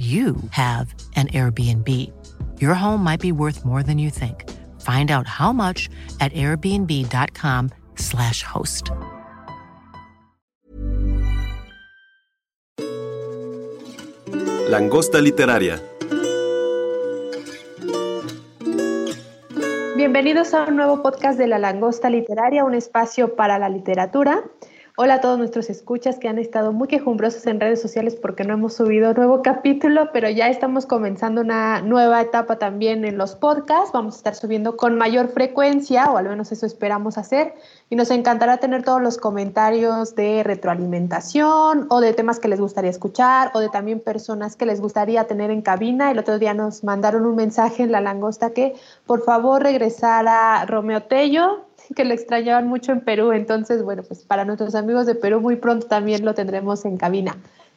you have an Airbnb. Your home might be worth more than you think. Find out how much at airbnb.com/slash host. Langosta Literaria. Bienvenidos a un nuevo podcast de La Langosta Literaria, un espacio para la literatura. Hola a todos nuestros escuchas que han estado muy quejumbrosos en redes sociales porque no hemos subido nuevo capítulo, pero ya estamos comenzando una nueva etapa también en los podcasts. Vamos a estar subiendo con mayor frecuencia, o al menos eso esperamos hacer. Y nos encantará tener todos los comentarios de retroalimentación o de temas que les gustaría escuchar o de también personas que les gustaría tener en cabina. El otro día nos mandaron un mensaje en la langosta que por favor regresara Romeo Tello, que lo extrañaban mucho en Perú. Entonces, bueno, pues para nuestros amigos de Perú muy pronto también lo tendremos en cabina.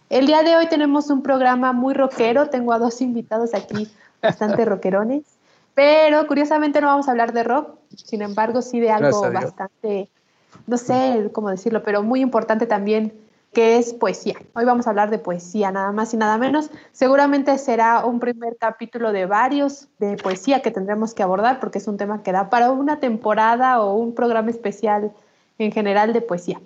El día de hoy tenemos un programa muy rockero. Tengo a dos invitados aquí bastante rockerones. Pero curiosamente no vamos a hablar de rock, sin embargo sí de algo bastante, no sé cómo decirlo, pero muy importante también que es poesía. Hoy vamos a hablar de poesía, nada más y nada menos. Seguramente será un primer capítulo de varios de poesía que tendremos que abordar porque es un tema que da para una temporada o un programa especial en general de poesía.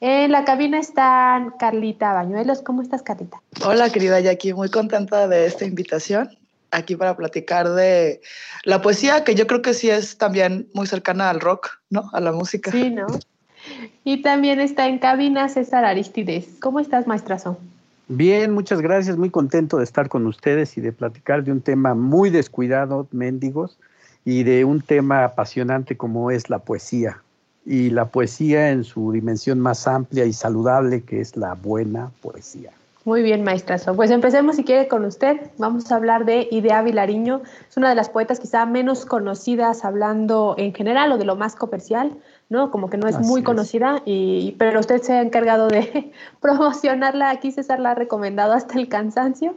En la cabina están Carlita Bañuelos. ¿Cómo estás, Carlita? Hola, querida Jackie. Muy contenta de esta invitación aquí para platicar de la poesía, que yo creo que sí es también muy cercana al rock, ¿no? A la música. Sí, ¿no? Y también está en cabina César Aristides. ¿Cómo estás, maestrazo? Bien, muchas gracias. Muy contento de estar con ustedes y de platicar de un tema muy descuidado, mendigos, y de un tema apasionante como es la poesía. Y la poesía en su dimensión más amplia y saludable, que es la buena poesía. Muy bien, maestrazo. Pues empecemos, si quiere, con usted. Vamos a hablar de Idea Vilariño. Es una de las poetas quizá menos conocidas hablando en general o de lo más comercial, ¿no? Como que no es muy conocida, y, pero usted se ha encargado de promocionarla. Aquí César la ha recomendado hasta el cansancio.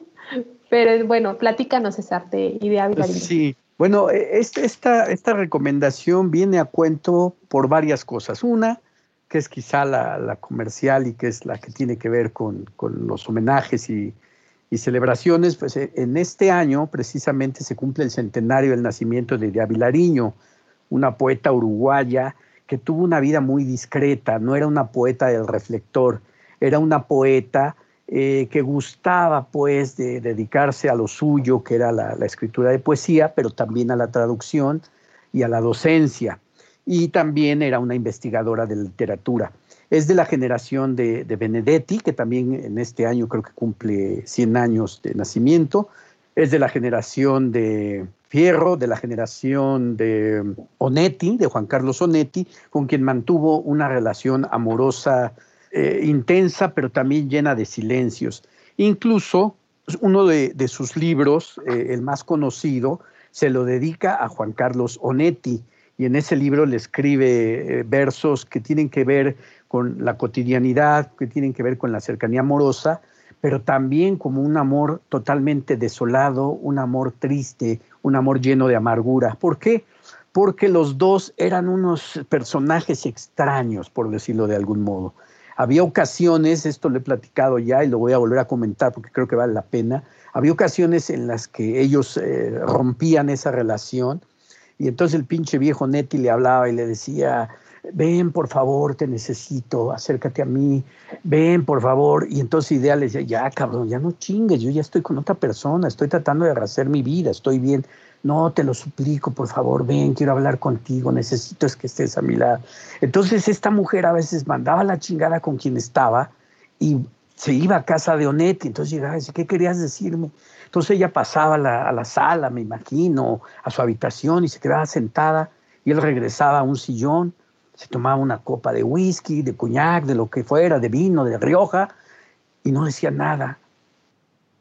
Pero bueno, platícanos, César, de Idea Vilariño. Sí, bueno, e, esta, esta recomendación viene a cuento por varias cosas. Una, que es quizá la, comercial y que es la que tiene que ver con, los homenajes y, celebraciones, pues eh, en este año precisamente se cumple el centenario del nacimiento de Idea Vilariño, una poeta uruguaya que tuvo una vida muy discreta, no era una poeta del reflector, era una poeta eh, que gustaba pues de dedicarse a lo suyo, que era la, escritura de poesía, pero también a la traducción y a la docencia y también era una investigadora de literatura. Es de la generación de, Benedetti, que también en este año creo que cumple 100 años de nacimiento. Es de la generación de Fierro, de la generación de Onetti, de Juan Carlos Onetti, con quien mantuvo una relación amorosa eh, intensa, pero también llena de silencios. Incluso uno de, sus libros, eh, el más conocido, se lo dedica a Juan Carlos Onetti y en ese libro le escribe eh, versos que tienen que ver con la cotidianidad, que tienen que ver con la cercanía amorosa, pero también como un amor totalmente desolado, un amor triste, un amor lleno de amargura. ¿Por qué? Porque los dos eran unos personajes extraños, por decirlo de algún modo. Había ocasiones, esto lo he platicado ya y lo voy a volver a comentar porque creo que vale la pena, había ocasiones en las que ellos eh, rompían esa relación y entonces el pinche viejo Neti le hablaba y le decía, ven por favor, te necesito, acércate a mí, ven por favor. Y entonces Idea le decía, ya cabrón, ya no chingues, yo ya estoy con otra persona, estoy tratando de rehacer mi vida, estoy bien. No, te lo suplico, por favor, ven, quiero hablar contigo, necesito es que estés a mi lado. Entonces esta mujer a veces mandaba la chingada con quien estaba y se iba a casa de Onetti, entonces llegaba y decía, ¿qué querías decirme? Entonces ella pasaba a la, sala, me imagino, a su habitación y se quedaba sentada y él regresaba a un sillón, se tomaba una copa de whisky, de coñac, de lo que fuera, de vino, de Rioja, y no decía nada.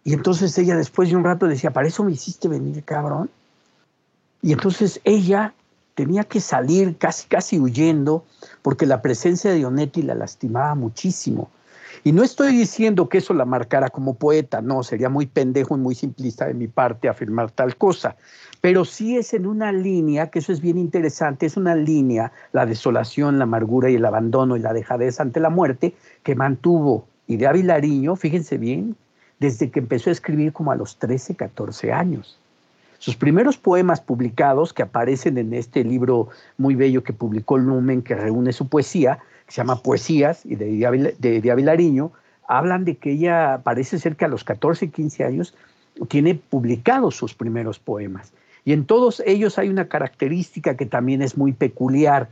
Y entonces ella después de un rato decía, ¿para eso me hiciste venir, cabrón? Y entonces ella tenía que salir casi, casi huyendo, porque la presencia de Onetti la lastimaba muchísimo. Y no estoy diciendo que eso la marcara como poeta, no, sería muy pendejo y muy simplista de mi parte afirmar tal cosa, pero sí es en una línea, que eso es bien interesante, es una línea, la desolación, la amargura y el abandono y la dejadez ante la muerte, que mantuvo Idea Vilariño, fíjense bien, desde que empezó a escribir como a los 13, 14 años. Sus primeros poemas publicados, que aparecen en este libro muy bello que publicó Lumen, que reúne su poesía, que se llama Poesías, y de Idea hablan de que ella parece ser que a los 14, 15 años tiene publicados sus primeros poemas. Y en todos ellos hay una característica que también es muy peculiar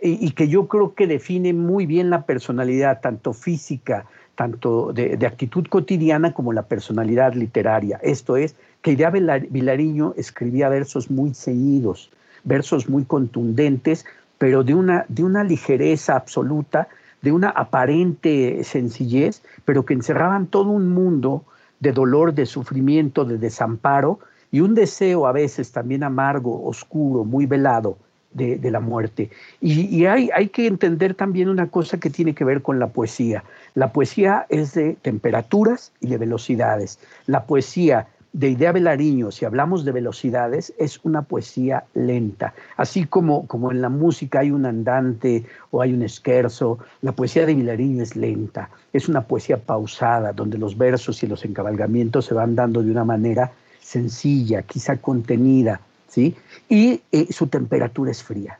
y, que yo creo que define muy bien la personalidad, tanto física, tanto de, actitud cotidiana como la personalidad literaria. Esto es, que Idea Vilariño escribía versos muy ceñidos, versos muy contundentes, pero de una, de una ligereza absoluta, de una aparente sencillez, pero que encerraban todo un mundo de dolor, de sufrimiento, de desamparo, y un deseo a veces también amargo, oscuro, muy velado de, la muerte. Y, hay, hay, que entender también una cosa que tiene que ver con la poesía. La poesía es de temperaturas y de velocidades. La poesía de Idea Velariño, si hablamos de velocidades, es una poesía lenta. Así como, como en la música hay un andante o hay un esquerzo, la poesía de Vilariño es lenta. Es una poesía pausada, donde los versos y los encabalgamientos se van dando de una manera sencilla, quizá contenida, ¿sí? Y eh, su temperatura es fría.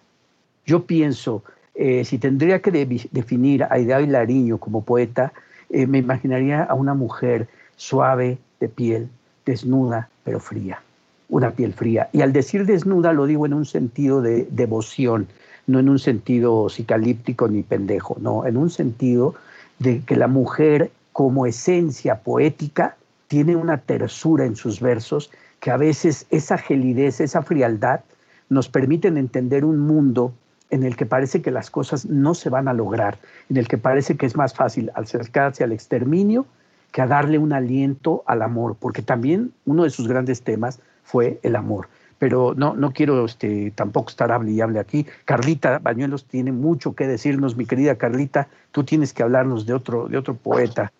Yo pienso, eh, si tendría que definir a Idea Lariño como poeta, eh, me imaginaría a una mujer suave de piel, desnuda, pero fría, una piel fría. Y al decir desnuda lo digo en un sentido de devoción, no en un sentido psicalíptico ni pendejo, no, en un sentido de que la mujer como esencia poética tiene una tersura en sus versos que a veces esa gelidez, esa frialdad nos permiten entender un mundo en el que parece que las cosas no se van a lograr, en el que parece que es más fácil acercarse al exterminio que a darle un aliento al amor, porque también uno de sus grandes temas fue el amor. Pero no, no quiero este, tampoco estar hable y hable aquí. Carlita Bañuelos tiene mucho que decirnos, mi querida Carlita, tú tienes que hablarnos de otro, de otro poeta.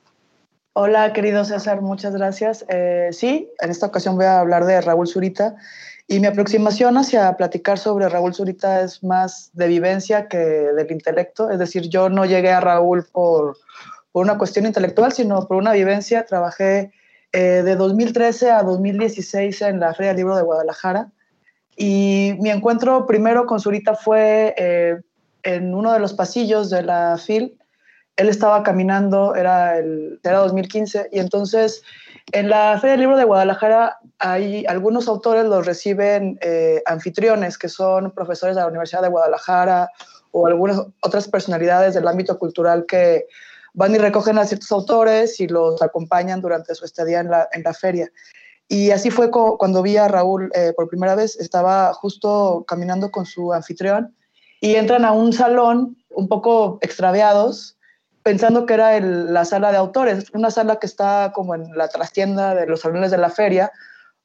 Hola, querido César, muchas gracias. Eh, sí, en esta ocasión voy a hablar de Raúl Zurita y mi aproximación hacia platicar sobre Raúl Zurita es más de vivencia que del intelecto. Es decir, yo no llegué a Raúl por, por una cuestión intelectual, sino por una vivencia. Trabajé eh, de 2013 a 2016 en la Feria del Libro de Guadalajara y mi encuentro primero con Zurita fue eh, en uno de los pasillos de la FIL él estaba caminando, era, el, era 2015, y entonces en la Feria del Libro de Guadalajara hay algunos autores los reciben eh, anfitriones, que son profesores de la Universidad de Guadalajara o algunas otras personalidades del ámbito cultural que van y recogen a ciertos autores y los acompañan durante su estadía en la, en la feria. Y así fue cuando vi a Raúl eh, por primera vez, estaba justo caminando con su anfitrión y entran a un salón un poco extraviados pensando que era la sala de autores, una sala que está como en la trastienda de los salones de la feria,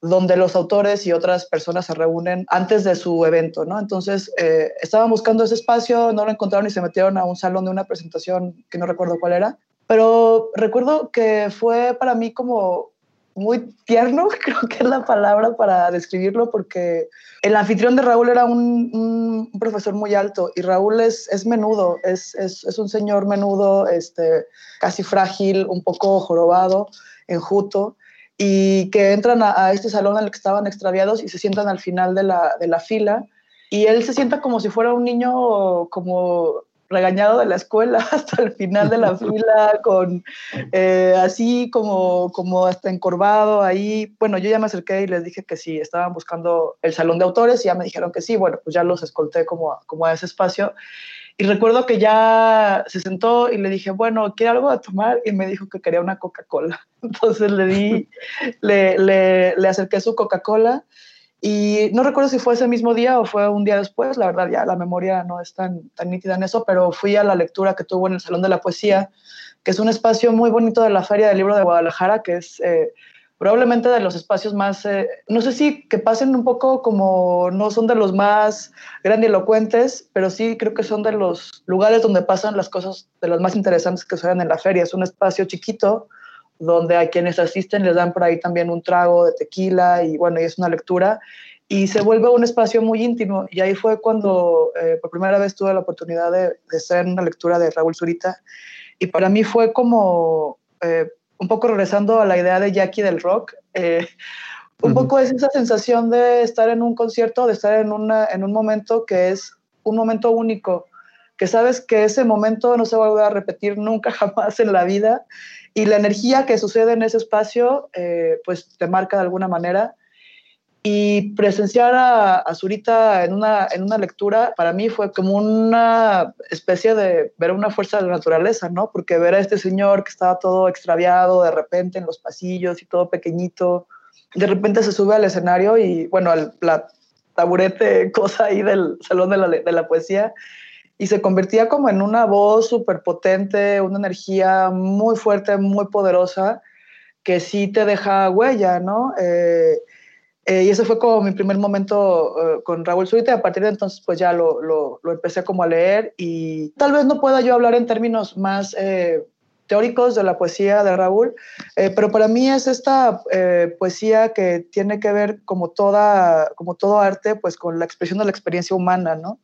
donde los autores y otras personas se reúnen antes de su evento, ¿no? Entonces, eh, estaban buscando ese espacio, no lo encontraron y se metieron a un salón de una presentación que no recuerdo cuál era, pero recuerdo que fue para mí como muy tierno, creo que es la palabra para describirlo, porque el anfitrión de Raúl era un, profesor muy alto y Raúl es, es menudo, es, es, es, un señor menudo, este, casi frágil, un poco jorobado, enjuto, y que entran a, a, este salón en el que estaban extraviados y se sientan al final de la, de la fila. Y él se sienta como si fuera un niño como regañado de la escuela hasta el final de la fila, con eh, así como, como hasta encorvado ahí. Bueno, yo ya me acerqué y les dije que sí, estaban buscando el salón de autores y ya me dijeron que sí. Bueno, pues ya los escolté como, como a ese espacio. Y recuerdo que ya se sentó y le dije, bueno, ¿quiere algo de tomar? Y me dijo que quería una Coca-Cola. Entonces le di, le, le, le acerqué su Coca-Cola y no recuerdo si fue ese mismo día o fue un día después, la verdad ya la memoria no es tan, tan nítida en eso, pero fui a la lectura que tuvo en el Salón de la Poesía, que es un espacio muy bonito de la Feria del Libro de Guadalajara, que es eh, probablemente de los espacios más, eh, no sé si que pasen un poco como, no son de los más grandilocuentes, pero sí creo que son de los lugares donde pasan las cosas de las más interesantes que suceden en la feria. Es un espacio chiquito donde a quienes asisten les dan por ahí también un trago de tequila y bueno, y es una lectura y se vuelve un espacio muy íntimo. Y ahí fue cuando eh, por primera vez tuve la oportunidad de, de hacer una lectura de Raúl Zurita. Y para mí fue como eh, un poco regresando a la idea de Jackie del rock, eh, un poco es esa sensación de estar en un concierto, de estar en, una, en un momento que es un momento único, que sabes que ese momento no se va a volver a repetir nunca jamás en la vida y la energía que sucede en ese espacio eh, pues te marca de alguna manera y presenciar a, Zurita en una, en una lectura para mí fue como una especie de ver una fuerza de la naturaleza, ¿no? Porque ver a este señor que estaba todo extraviado de repente en los pasillos y todo pequeñito, de repente se sube al escenario y, bueno, al taburete, cosa ahí del Salón de la, de la Poesía, y se convertía como en una voz súper potente, una energía muy fuerte, muy poderosa, que sí te deja huella, ¿no? Eh, eh, y ese fue como mi primer momento eh, con Raúl Zurita. A partir de entonces, pues ya lo, lo, lo, empecé como a leer y tal vez no pueda yo hablar en términos más eh, teóricos de la poesía de Raúl, pero para mí es esta poesía que tiene que ver como toda, como todo arte, pues con la expresión de la experiencia humana, ¿no?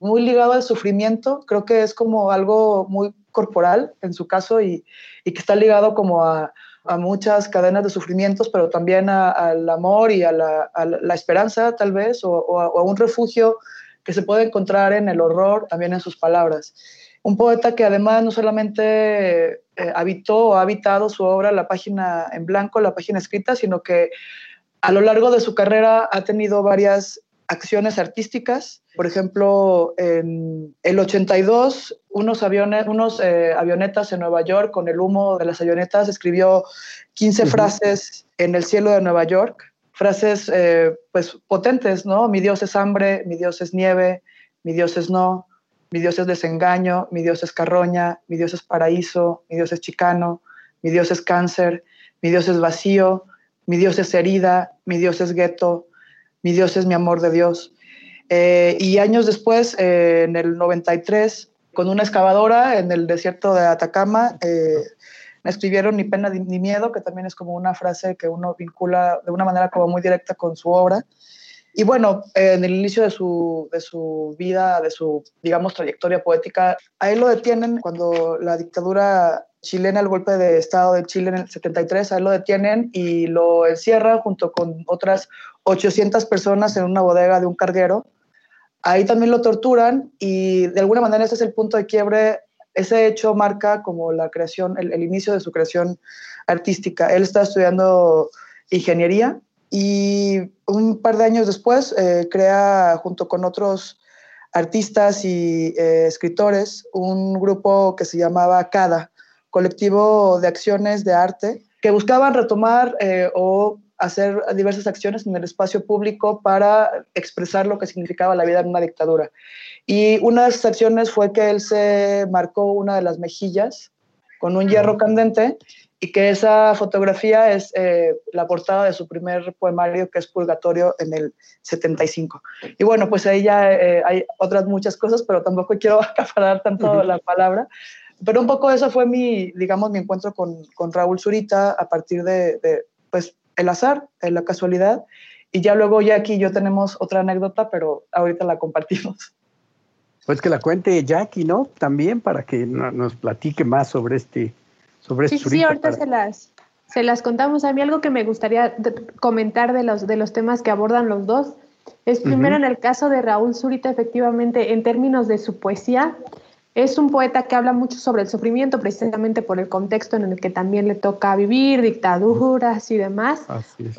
Muy ligado al sufrimiento, creo que es como algo muy corporal en su caso y, y que está ligado como a, a muchas cadenas de sufrimientos, pero también al amor y a la, a la, esperanza tal vez, o, o, a, un refugio que se puede encontrar en el horror, también en sus palabras. Un poeta que además no solamente eh, habitó o ha habitado su obra, la página en blanco, la página escrita, sino que a lo largo de su carrera ha tenido varias acciones artísticas. Por ejemplo, en el 82, unos, aviones, unos eh, avionetas en Nueva York, con el humo de las avionetas, escribió 15 uh -huh. frases en el cielo de Nueva York, frases eh, pues potentes, ¿no? Mi Dios es hambre, mi Dios es nieve, mi Dios es no, mi Dios es desengaño, mi Dios es carroña, mi Dios es paraíso, mi Dios es chicano, mi Dios es cáncer, mi Dios es vacío, mi Dios es herida, mi Dios es gueto, mi Dios es mi amor de Dios. Eh, y años después, eh, en el 93, con una excavadora en el desierto de Atacama, eh, me escribieron Ni pena ni miedo, que también es como una frase que uno vincula de una manera como muy directa con su obra. Y bueno, en el inicio de su, de su vida, de su, digamos, trayectoria poética, a él lo detienen cuando la dictadura chilena, el golpe de Estado de Chile en el 73, a él lo detienen y lo encierran junto con otras 800 personas en una bodega de un carguero. Ahí también lo torturan y de alguna manera ese es el punto de quiebre. Ese hecho marca como la creación, el inicio de su creación artística. Él está estudiando ingeniería y un par de años después eh, crea junto con otros artistas y eh, escritores un grupo que se llamaba CADA, Colectivo de Acciones de Arte, que buscaban retomar eh, o hacer diversas acciones en el espacio público para expresar lo que significaba la vida en una dictadura. Y una de esas acciones fue que él se marcó una de las mejillas con un hierro candente y que esa fotografía es eh, la portada de su primer poemario que es Purgatorio en el 75. Y bueno, pues ahí ya eh, hay otras muchas cosas, pero tampoco quiero acaparar tanto uh -huh. la palabra. Pero un poco eso fue mi, digamos, mi encuentro con, con Raúl Zurita a partir de, de pues, el azar, la casualidad. Y ya luego Jackie y yo tenemos otra anécdota, pero ahorita la compartimos. Pues que la cuente Jackie, ¿no? También para que nos platique más sobre este, sobre sí, este Sí, ahorita para... se las, se las contamos. A mí algo que me gustaría comentar de los, de los temas que abordan los dos es primero uh -huh. en el caso de Raúl Zurita, efectivamente, en términos de su poesía, es un poeta que habla mucho sobre el sufrimiento, precisamente por el contexto en el que también le toca vivir, dictaduras y demás,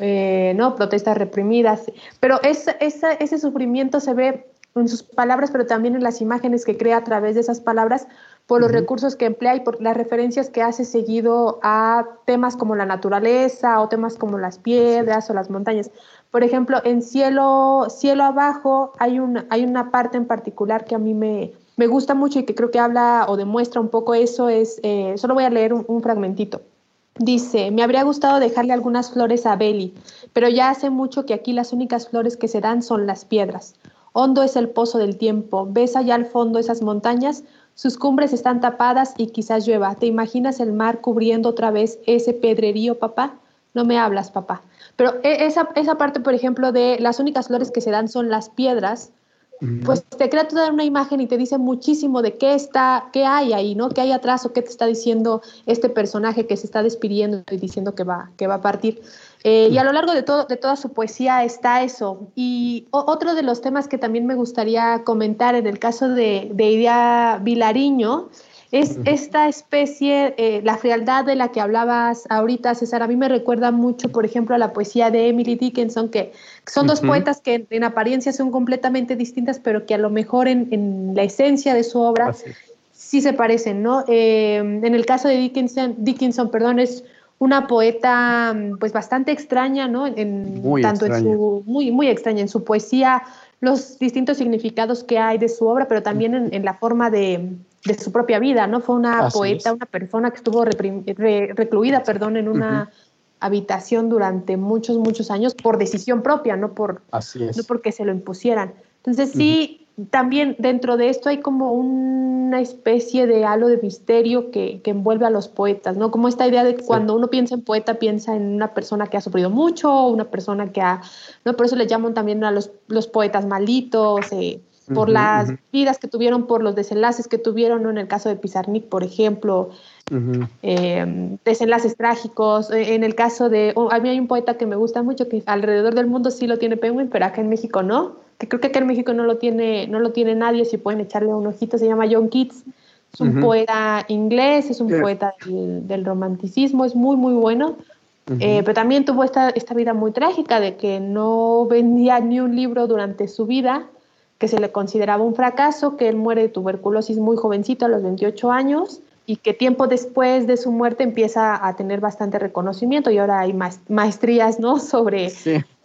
eh, ¿no? protestas reprimidas. Pero es, ese sufrimiento se ve en sus palabras, pero también en las imágenes que crea a través de esas palabras, por los uh -huh. recursos que emplea y por las referencias que hace seguido a temas como la naturaleza o temas como las piedras o las montañas. Por ejemplo, en Cielo, Cielo Abajo hay, un, hay una parte en particular que a mí me, me gusta mucho y que creo que habla o demuestra un poco eso, es, eh, solo voy a leer un, un fragmentito. Dice, me habría gustado dejarle algunas flores a Beli, pero ya hace mucho que aquí las únicas flores que se dan son las piedras. Hondo es el pozo del tiempo, ves allá al fondo esas montañas, sus cumbres están tapadas y quizás llueva. ¿Te imaginas el mar cubriendo otra vez ese pedrerío, papá? No me hablas, papá. Pero e, esa, esa parte, por ejemplo, de las únicas flores que se dan son las piedras, pues te crea toda una imagen y te dice muchísimo de qué está, qué hay ahí, ¿no? ¿Qué hay atrás o qué te está diciendo este personaje que se está despidiendo y diciendo que va, que va a partir. Eh, y a lo largo de, todo, de toda su poesía está eso. Y otro de los temas que también me gustaría comentar en el caso de, de Idea Vilariño es esta especie, eh, la frialdad de la que hablabas ahorita, César, a mí me recuerda mucho, por ejemplo, a la poesía de Emily Dickinson, que son dos poetas que en, apariencia son completamente distintas, pero que a lo mejor en, la esencia de su obra sí se parecen, ¿no? Eh, en el caso de Dickinson, Dickinson, perdón, es una poeta pues bastante extraña, ¿no? En, muy tanto extraña. en su muy muy extraña en su poesía, los distintos significados que hay de su obra, pero también en, la forma de, de, su propia vida, ¿no? Fue una poeta, una persona que estuvo recluida, perdón, en una habitación durante muchos muchos años por decisión propia, no por no porque se lo impusieran. Entonces sí también dentro de esto hay como una especie de halo de misterio que, envuelve a los poetas, ¿no? Como esta idea de que cuando uno piensa en poeta, piensa en una persona que ha sufrido mucho, una persona que ha, ¿no? Por eso le llaman también a los, los poetas malditos, eh, por las vidas que tuvieron, por los desenlaces que tuvieron, ¿no? En el caso de Pizarnik, por ejemplo, eh, desenlaces trágicos. Eh, en el caso de, oh, a mí hay un poeta que me gusta mucho, que alrededor del mundo sí lo tiene Penguin, pero acá en México no, que creo que acá en México no lo tiene, no lo tiene nadie, si pueden echarle un ojito, se llama John Keats. Es un poeta inglés, es un poeta del, romanticismo, es muy, muy bueno. Eh, pero también tuvo esta, esta vida muy trágica de que no vendía ni un libro durante su vida, que se le consideraba un fracaso, que él muere de tuberculosis muy jovencito a los 28 años y que tiempo después de su muerte empieza a tener bastante reconocimiento y ahora hay maestrías ¿no? sobre,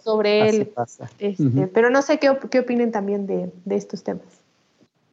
sobre él. Este, pero no sé qué, qué opinen también de, de, estos temas.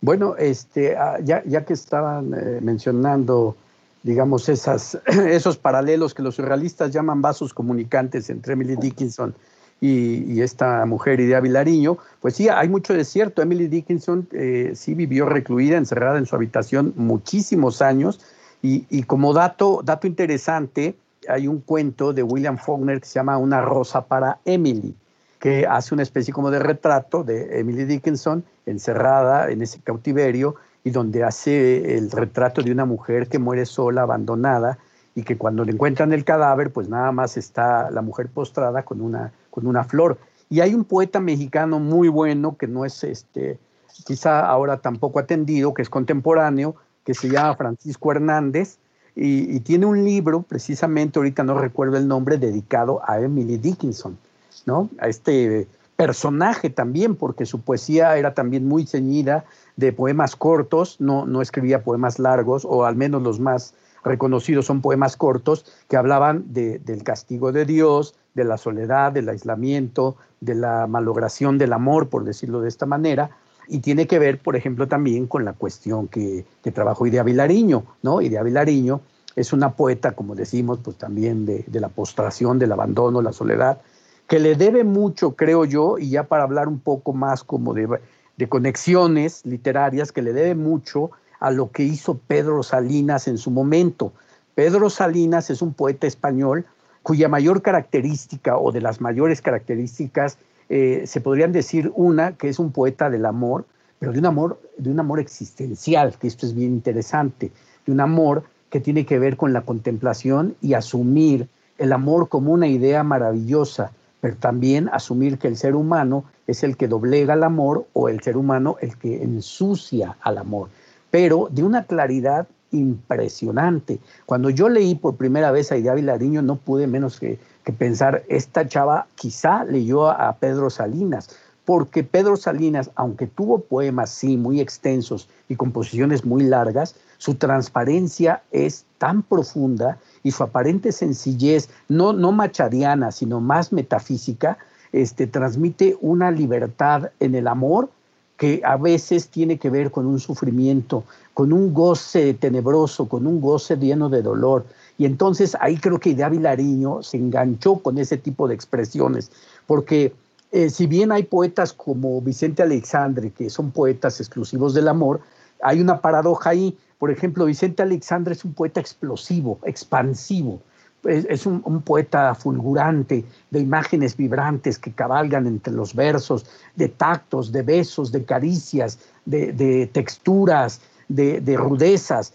Bueno, este, ah, ya, ya que estaban eh, mencionando, digamos, esas, esos paralelos que los surrealistas llaman vasos comunicantes entre Emily Dickinson y, esta mujer Idea Vilariño, pues sí, hay mucho de cierto. Emily Dickinson eh, sí vivió recluida, encerrada en su habitación muchísimos años. Y, y, como dato, dato interesante, hay un cuento de William Faulkner que se llama Una rosa para Emily, que hace una especie como de retrato de Emily Dickinson encerrada en ese cautiverio y donde hace el retrato de una mujer que muere sola, abandonada, y que cuando le encuentran el cadáver, pues nada más está la mujer postrada con una con una flor. Y hay un poeta mexicano muy bueno que no es este, quizá ahora tampoco atendido, que es contemporáneo, que se llama Francisco Hernández, y, tiene un libro, precisamente ahorita no recuerdo el nombre, dedicado a Emily Dickinson, ¿no? A este personaje también, porque su poesía era también muy ceñida de poemas cortos, no, no escribía poemas largos, o al menos los más reconocidos son poemas cortos que hablaban del castigo de Dios, de la soledad, del aislamiento, de la malogración del amor, por decirlo de esta manera, y tiene que ver, por ejemplo, también con la cuestión que, trabajó Idea Vilariño, ¿no? Idea Vilariño es una poeta, como decimos, pues también de, la postración, del abandono, la soledad, que le debe mucho, creo yo, y ya para hablar un poco más como de conexiones literarias, que le debe mucho a lo que hizo Pedro Salinas en su momento. Pedro Salinas es un poeta español cuya mayor característica o de las mayores características eh, se podrían decir una que es un poeta del amor, pero de un amor, de un amor existencial, que esto es bien interesante, de un amor que tiene que ver con la contemplación y asumir el amor como una idea maravillosa, pero también asumir que el ser humano es el que doblega el amor o el ser humano el que ensucia al amor, pero de una claridad impresionante. Cuando yo leí por primera vez a Idea Vilariño, no pude menos que, pensar, esta chava quizá leyó a, Pedro Salinas, porque Pedro Salinas, aunque tuvo poemas, sí, muy extensos y composiciones muy largas, su transparencia es tan profunda y su aparente sencillez, no, no machadiana, sino más metafísica, este, transmite una libertad en el amor que a veces tiene que ver con un sufrimiento, con un goce tenebroso, con un goce lleno de dolor. Y entonces ahí creo que Idea Vilariño se enganchó con ese tipo de expresiones, porque eh, si bien hay poetas como Vicente Alexandre, que son poetas exclusivos del amor, hay una paradoja ahí. Por ejemplo, Vicente Alexandre es un poeta explosivo, expansivo. Es, un, poeta fulgurante, de imágenes vibrantes que cabalgan entre los versos, de tactos, de besos, de caricias, de, texturas, de, de rudezas.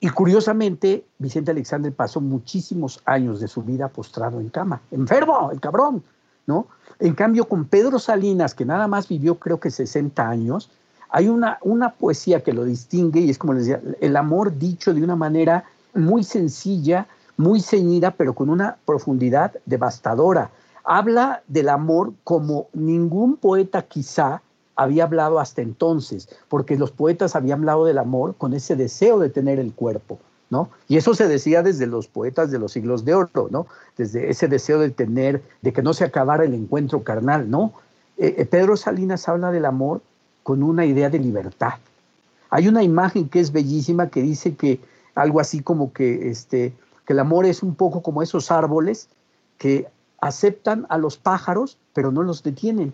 Y curiosamente, Vicente Alexandre pasó muchísimos años de su vida postrado en cama, enfermo, el cabrón, ¿no? En cambio, con Pedro Salinas, que nada más vivió creo que 60 años, hay una, una poesía que lo distingue y es como les decía, el amor dicho de una manera muy sencilla, muy ceñida, pero con una profundidad devastadora. Habla del amor como ningún poeta quizá había hablado hasta entonces, porque los poetas habían hablado del amor con ese deseo de tener el cuerpo, ¿no? Y eso se decía desde los poetas de los siglos de oro, ¿no? Desde ese deseo de tener, de que no se acabara el encuentro carnal, ¿no? Eh, eh, Pedro Salinas habla del amor con una idea de libertad. Hay una imagen que es bellísima que dice que algo así como que, este, que el amor es un poco como esos árboles que aceptan a los pájaros, pero no los detienen,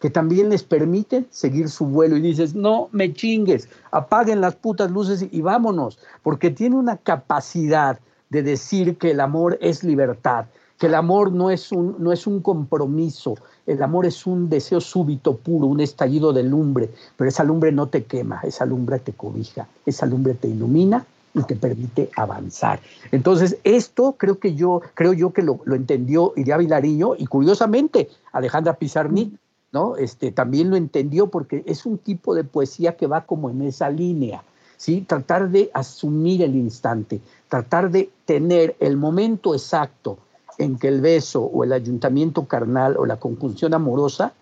que también les permiten seguir su vuelo. Y dices, no me chingues, apaguen las putas luces y vámonos, porque tiene una capacidad de decir que el amor es libertad, que el amor no es un, no es un compromiso, el amor es un deseo súbito, puro, un estallido de lumbre, pero esa lumbre no te quema, esa lumbre te cobija, esa lumbre te ilumina y te permite avanzar. Entonces, esto creo que yo, creo yo que lo, entendió Iria Vilariño y curiosamente Alejandra Pizarnik, ¿no? Este, también lo entendió porque es un tipo de poesía que va como en esa línea, ¿sí? Tratar de asumir el instante, tratar de tener el momento exacto en que el beso o el ayuntamiento carnal o la conjunción amorosa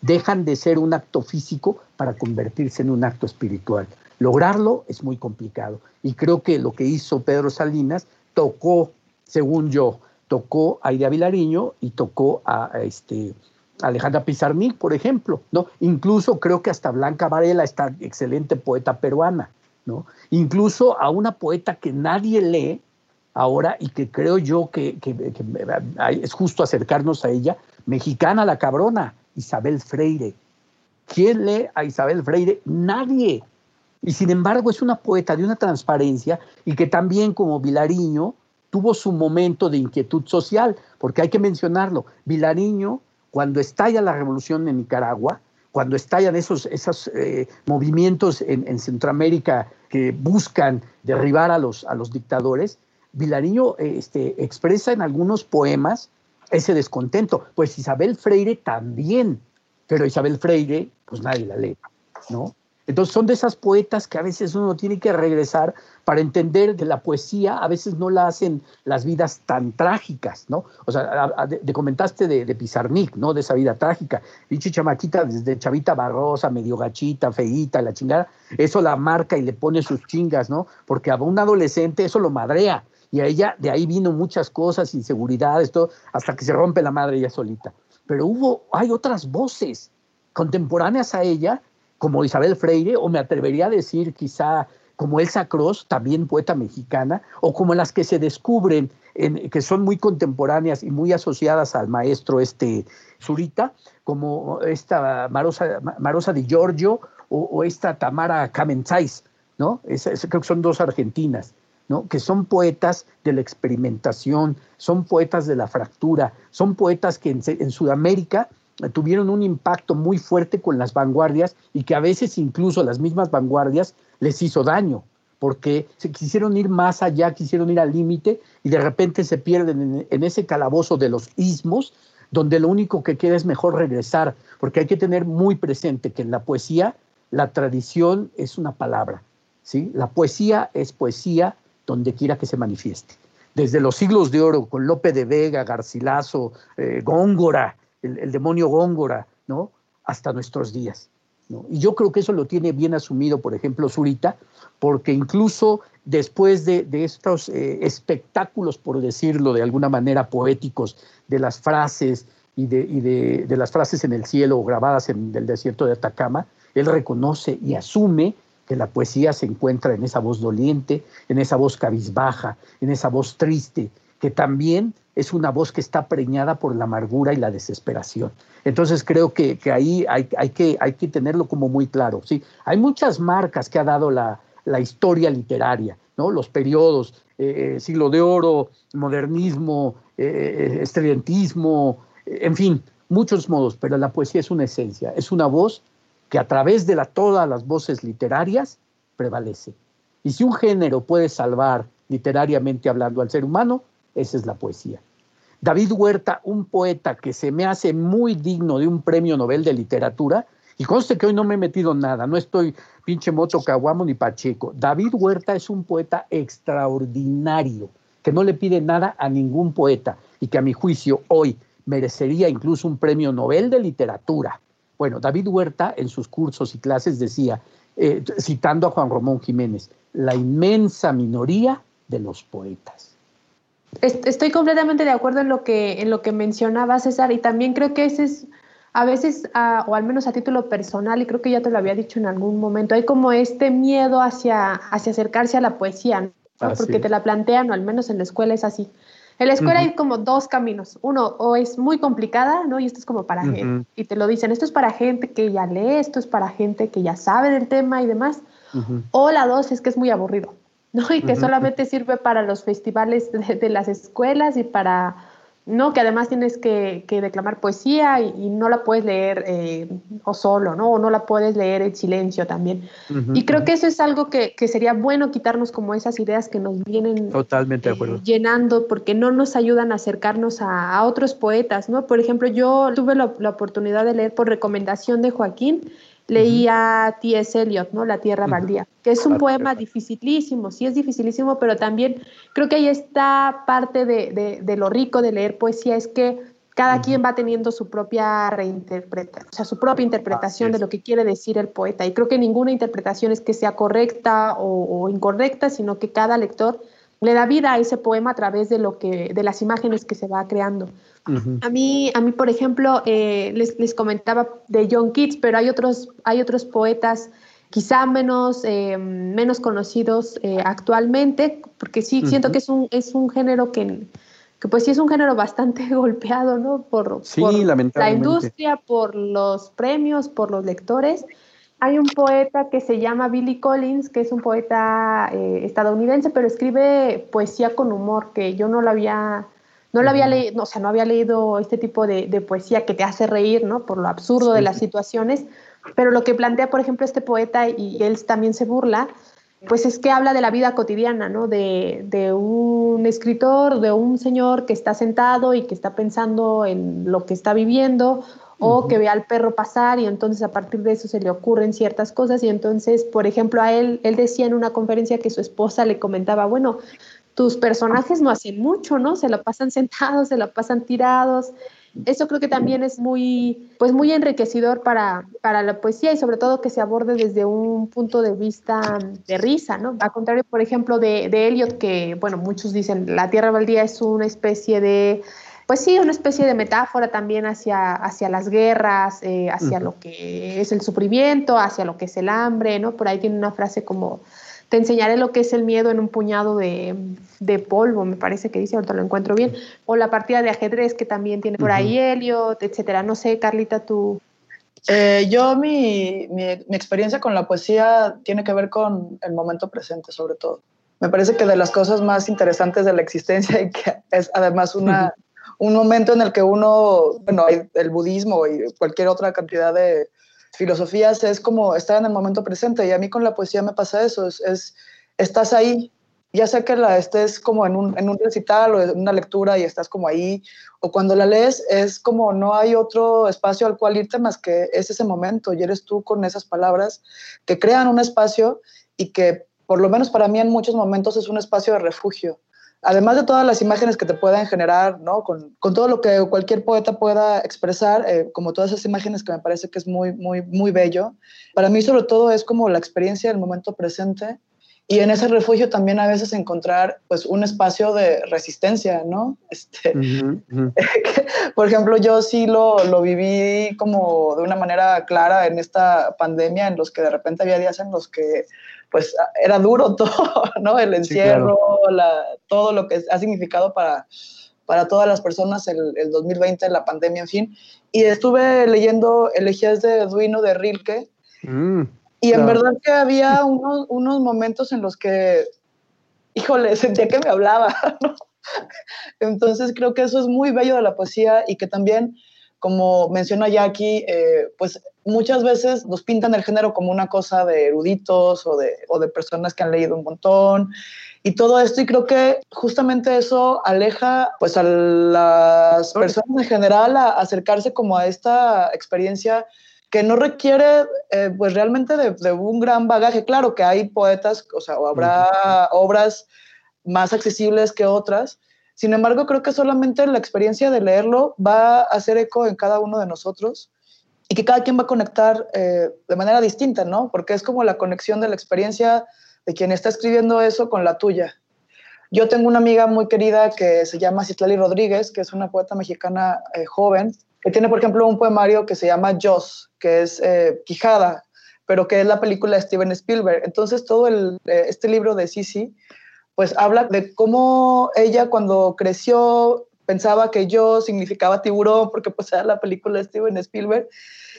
dejan de ser un acto físico para convertirse en un acto espiritual. Lograrlo es muy complicado y creo que lo que hizo Pedro Salinas tocó, según yo, tocó a Idea Vilariño y tocó a, este, Alejandra Pizarnik, por ejemplo, ¿no? Incluso creo que hasta Blanca Varela, esta excelente poeta peruana, ¿no? Incluso a una poeta que nadie lee, ahora y que creo yo que, es justo acercarnos a ella, mexicana la cabrona, Isabel Freire. ¿Quién lee a Isabel Freire? Nadie. Y sin embargo es una poeta de una transparencia y que también como Vilariño tuvo su momento de inquietud social, porque hay que mencionarlo. Vilariño, cuando estalla la revolución en Nicaragua, cuando estallan esos, esos eh, movimientos en, en, Centroamérica que buscan derribar a los, a los dictadores, Vilariño este, expresa en algunos poemas ese descontento. Pues Isabel Freire también, pero Isabel Freire, pues nadie la lee, ¿no? Entonces son de esas poetas que a veces uno tiene que regresar para entender que la poesía a veces no la hacen las vidas tan trágicas, ¿no? O sea, te comentaste de, Pizarnik, ¿no? De esa vida trágica. Dicho chamaquita desde chavita barrosa, medio gachita, feíta, la chingada, eso la marca y le pone sus chingas, ¿no? Porque a un adolescente eso lo madrea y a ella de ahí vino muchas cosas, inseguridades, todo, hasta que se rompe la madre ella solita. Pero hubo, hay otras voces contemporáneas a ella, como Isabel Freire, o me atrevería a decir quizá como Elsa Cross, también poeta mexicana, o como las que se descubren, en, que son muy contemporáneas y muy asociadas al maestro este Zurita, como esta Marosa, Marosa Di Giorgio o, esta Tamara Kamenzais, ¿no? creo que son dos argentinas que son poetas de la experimentación, son poetas de la fractura, son poetas que en, Sudamérica tuvieron un impacto muy fuerte con las vanguardias y que a veces incluso las mismas vanguardias les hizo daño, porque se quisieron ir más allá, quisieron ir al límite y de repente se pierden en, en, ese calabozo de los ismos, donde lo único que queda es mejor regresar, porque hay que tener muy presente que en la poesía la tradición es una palabra, ¿sí? La poesía es poesía donde quiera que se manifieste. Desde los siglos de oro, con Lope de Vega, Garcilaso, eh, Góngora, el, demonio Góngora, ¿no? Hasta nuestros días. Y yo creo que eso lo tiene bien asumido, por ejemplo, Zurita, porque incluso después de, estos eh, espectáculos, por decirlo de alguna manera, poéticos, de las frases y, de, de, las frases en el cielo grabadas en el desierto de Atacama, él reconoce y asume que la poesía se encuentra en esa voz doliente, en esa voz cabizbaja, en esa voz triste, que también es una voz que está preñada por la amargura y la desesperación. Entonces creo que, ahí hay, que, hay que tenerlo como muy claro. ¿sí? Hay muchas marcas que ha dado la, historia literaria, ¿no? los periodos, eh, eh, siglo de oro, modernismo, eh, estudiantismo, en fin, muchos modos, pero la poesía es una esencia, es una voz que a través de la, todas las voces literarias prevalece. Y si un género puede salvar literariamente hablando al ser humano, esa es la poesía. David Huerta, un poeta que se me hace muy digno de un premio Nobel de literatura, y conste que hoy no me he metido nada, no estoy pinche moto caguamo ni pacheco. David Huerta es un poeta extraordinario, que no le pide nada a ningún poeta y que a mi juicio hoy merecería incluso un premio Nobel de literatura. Bueno, David Huerta en sus cursos y clases decía, eh, citando a Juan Román Jiménez, la inmensa minoría de los poetas. Estoy completamente de acuerdo en lo que, en lo que mencionaba César y también creo que ese es a veces, o al menos a título personal, y creo que ya te lo había dicho en algún momento, hay como este miedo hacia, hacia acercarse a la poesía, porque te la plantean, o al menos en la escuela es así. En la escuela hay como dos caminos. Uno, o es muy complicada, ¿no? Y esto es como para gente, y te lo dicen, esto es para gente que ya lee, esto es para gente que ya sabe del tema y demás. O la dos es que es muy aburrido, ¿no? Y que solamente sirve para los festivales de, las escuelas y para ¿no? Que además tienes que, declamar poesía y, no la puedes leer eh, o solo, ¿no? O no la puedes leer en silencio también. y creo que eso es algo que, sería bueno quitarnos como esas ideas que nos vienen Totalmente eh, llenando porque no nos ayudan a acercarnos a, otros poetas, ¿no? Por ejemplo, yo tuve la, la oportunidad de leer por recomendación de Joaquín leía T.S. Eliot, ¿no? La Tierra Baldía, que es un poema dificilísimo, sí es dificilísimo, pero también creo que ahí está parte de, de, lo rico de leer poesía, es que cada quien va teniendo su propia reinterpretación, o sea, su propia interpretación de lo que quiere decir el poeta. Y creo que ninguna interpretación es que sea correcta o, o incorrecta, sino que cada lector le da vida a ese poema a través de, lo que, de las imágenes que se va creando. a, mí, a mí, por ejemplo, eh, les, les, comentaba de John Keats, pero hay otros, hay otros poetas quizá menos, eh, menos conocidos eh, actualmente, porque sí, siento que es un, es un género que, que, pues sí es un género bastante golpeado, ¿no? Por, por la industria, por los premios, por los lectores. Hay un poeta que se llama Billy Collins, que es un poeta eh, estadounidense, pero escribe poesía con humor, que yo no lo había, no lo había leído, o sea, no había leído este tipo de, poesía que te hace reír, ¿no? Por lo absurdo de las situaciones. Pero lo que plantea, por ejemplo, este poeta, y él también se burla, pues es que habla de la vida cotidiana, ¿no? De, de, un escritor, de un señor que está sentado y que está pensando en lo que está viviendo, o que ve al perro pasar y entonces a partir de eso se le ocurren ciertas cosas y entonces, por ejemplo, a él, él decía en una conferencia que su esposa le comentaba, bueno, tus personajes no hacen mucho, ¿no? Se lo pasan sentados, se lo pasan tirados. Eso creo que también es muy, pues muy enriquecedor para, para la poesía y sobre todo que se aborde desde un punto de vista de risa, ¿no? A contrario, por ejemplo, de, de Eliot, que, bueno, muchos dicen, la Tierra Baldía es una especie de pues sí, una especie de metáfora también hacia, hacia las guerras, eh, hacia lo que es el sufrimiento, hacia lo que es el hambre, ¿no? Por ahí tiene una frase como, te enseñaré lo que es el miedo en un puñado de, polvo, me parece que dice, ahorita lo encuentro bien, o la partida de ajedrez que también tiene por ahí Elliot, etcétera. No sé, Carlita, tú... Eh, yo, mi, mi, experiencia con la poesía tiene que ver con el momento presente, sobre todo. Me parece que de las cosas más interesantes de la existencia y que es además una un momento en el que uno, bueno, el budismo y cualquier otra cantidad de filosofías es como estar en el momento presente. Y a mí con la poesía me pasa eso, es, estás ahí, ya sea que la estés como en un, en un recital o en una lectura y estás como ahí, o cuando la lees es como no hay otro espacio al cual irte más que es ese momento. Y eres tú con esas palabras que crean un espacio y que por lo menos para mí en muchos momentos es un espacio de refugio además de todas las imágenes que te puedan generar, ¿no? Con, todo lo que cualquier poeta pueda expresar, eh, como todas esas imágenes que me parece que es muy, muy, muy bello, para mí sobre todo es como la experiencia del momento presente y en ese refugio también a veces encontrar pues un espacio de resistencia, ¿no? Este, por ejemplo, yo sí lo, lo, viví como de una manera clara en esta pandemia, en los que de repente había días en los que pues era duro todo, ¿no? El encierro, la, todo lo que ha significado para, para todas las personas el, el, 2020, la pandemia, en fin. Y estuve leyendo Elegías de Duino de Rilke. Mm. Y en verdad que había unos, unos momentos en los que, híjole, sentía que me hablaba, ¿no? Entonces creo que eso es muy bello de la poesía y que también, como menciona Jackie, eh, pues muchas veces nos pintan el género como una cosa de eruditos o de, o de personas que han leído un montón y todo esto y creo que justamente eso aleja pues a las personas en general a acercarse como a esta experiencia que no requiere eh, pues realmente de, un gran bagaje. Claro que hay poetas, o sea, habrá obras más accesibles que otras. Sin embargo, creo que solamente la experiencia de leerlo va a hacer eco en cada uno de nosotros y que cada quien va a conectar eh, de manera distinta, ¿no? Porque es como la conexión de la experiencia de quien está escribiendo eso con la tuya. Yo tengo una amiga muy querida que se llama Citlali Rodríguez, que es una poeta mexicana eh, joven, tiene, por ejemplo, un poemario que se llama Joss, que es eh, Quijada, pero que es la película de Steven Spielberg. Entonces, todo el, eh, este libro de Sisi, pues habla de cómo ella cuando creció pensaba que yo significaba tiburón, porque pues era la película de Steven Spielberg.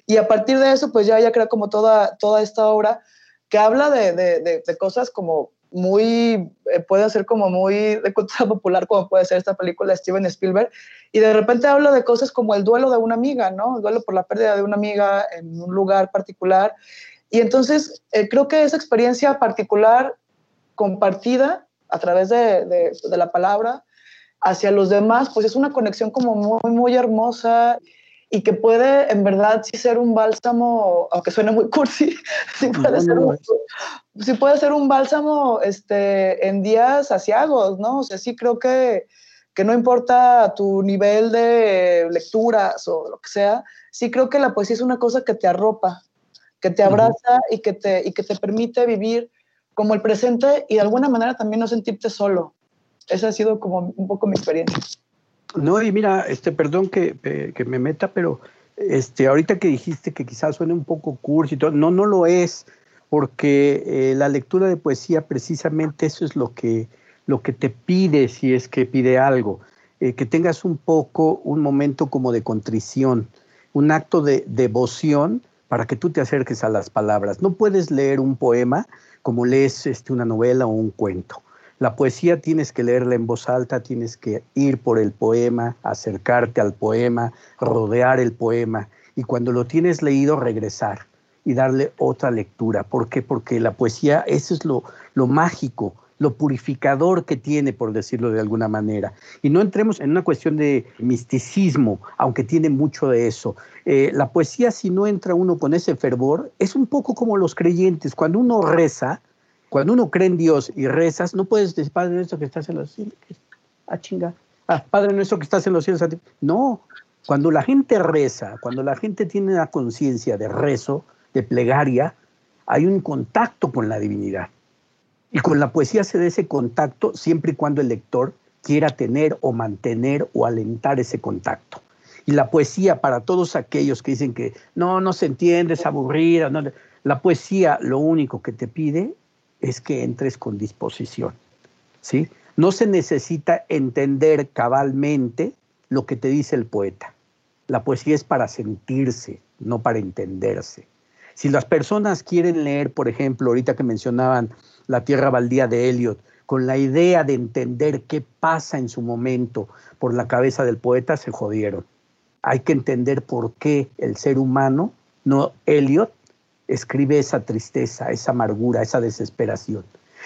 Y a partir de eso, pues ya ella crea como toda, toda esta obra que habla de, de cosas como muy, eh, puede ser como muy de cultura popular, como puede ser esta película de Steven Spielberg, y de repente habla de cosas como el duelo de una amiga, ¿no? El duelo por la pérdida de una amiga en un lugar particular. Y entonces eh, creo que esa experiencia particular compartida a través de, de, de, la palabra hacia los demás, pues es una conexión como muy, muy hermosa y que puede en verdad sí ser un bálsamo, aunque suene muy cursi, sí puede, ser, un, sí puede ser un bálsamo este, en días asiagos, ¿no? O sea, sí creo que, que no importa tu nivel de lecturas o lo que sea, sí creo que la poesía es una cosa que te arropa, que te abraza y, que te, y que te permite vivir como el presente y de alguna manera también no sentirte solo. Esa ha sido como un poco mi experiencia. No, y mira, este, perdón que, que, me meta, pero este, ahorita que dijiste que quizás suene un poco cursi y todo, no, no lo es, porque eh, la lectura de poesía precisamente eso es lo que, lo que te pide si es que pide algo, eh, que tengas un poco, un momento como de contrición, un acto de devoción para que tú te acerques a las palabras. No puedes leer un poema como lees este, una novela o un cuento. La poesía tienes que leerla en voz alta, tienes que ir por el poema, acercarte al poema, rodear el poema y cuando lo tienes leído regresar y darle otra lectura. ¿Por qué? Porque la poesía, eso es lo, lo mágico, lo purificador que tiene, por decirlo de alguna manera. Y no entremos en una cuestión de misticismo, aunque tiene mucho de eso. Eh, la poesía, si no entra uno con ese fervor, es un poco como los creyentes. Cuando uno reza, cuando uno cree en Dios y rezas, no puedes decir, Padre nuestro que estás en los cielos. Ah, chinga. Ah, Padre nuestro que estás en los cielos. No. Cuando la gente reza, cuando la gente tiene la conciencia de rezo, de plegaria, hay un contacto con la divinidad. Y con la poesía se da ese contacto siempre y cuando el lector quiera tener o mantener o alentar ese contacto. Y la poesía, para todos aquellos que dicen que no, no se entiende, es aburrida, no, la poesía lo único que te pide es que entres con disposición. ¿sí? No se necesita entender cabalmente lo que te dice el poeta. La poesía es para sentirse, no para entenderse. Si las personas quieren leer, por ejemplo, ahorita que mencionaban La Tierra Baldía de Eliot, con la idea de entender qué pasa en su momento por la cabeza del poeta, se jodieron. Hay que entender por qué el ser humano, no Eliot, escribe esa tristeza, esa amargura, esa desesperación.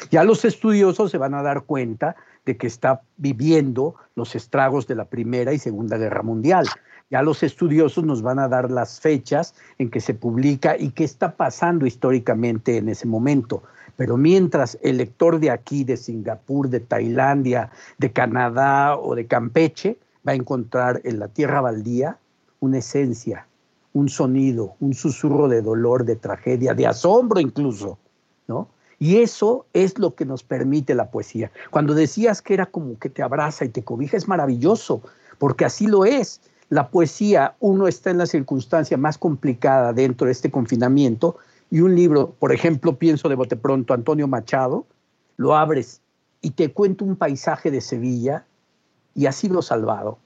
Ya los estudiosos se van a dar cuenta de que está viviendo los estragos de la Primera y Segunda Guerra Mundial. Ya los estudiosos nos van a dar las fechas en que se publica y qué está pasando históricamente en ese momento. Pero mientras el lector de aquí, de Singapur, de Tailandia, de Canadá o de Campeche, va a encontrar en la tierra baldía una esencia, un sonido, un susurro de dolor, de tragedia, de asombro incluso, ¿no? Y eso es lo que nos permite la poesía. Cuando decías que era como que te abraza y te cobija, es maravilloso, porque así lo es. La poesía, uno está en la circunstancia más complicada dentro de este confinamiento y un libro, por ejemplo, pienso de bote pronto, Antonio Machado, lo abres y te cuenta un paisaje de Sevilla y ha sido salvado,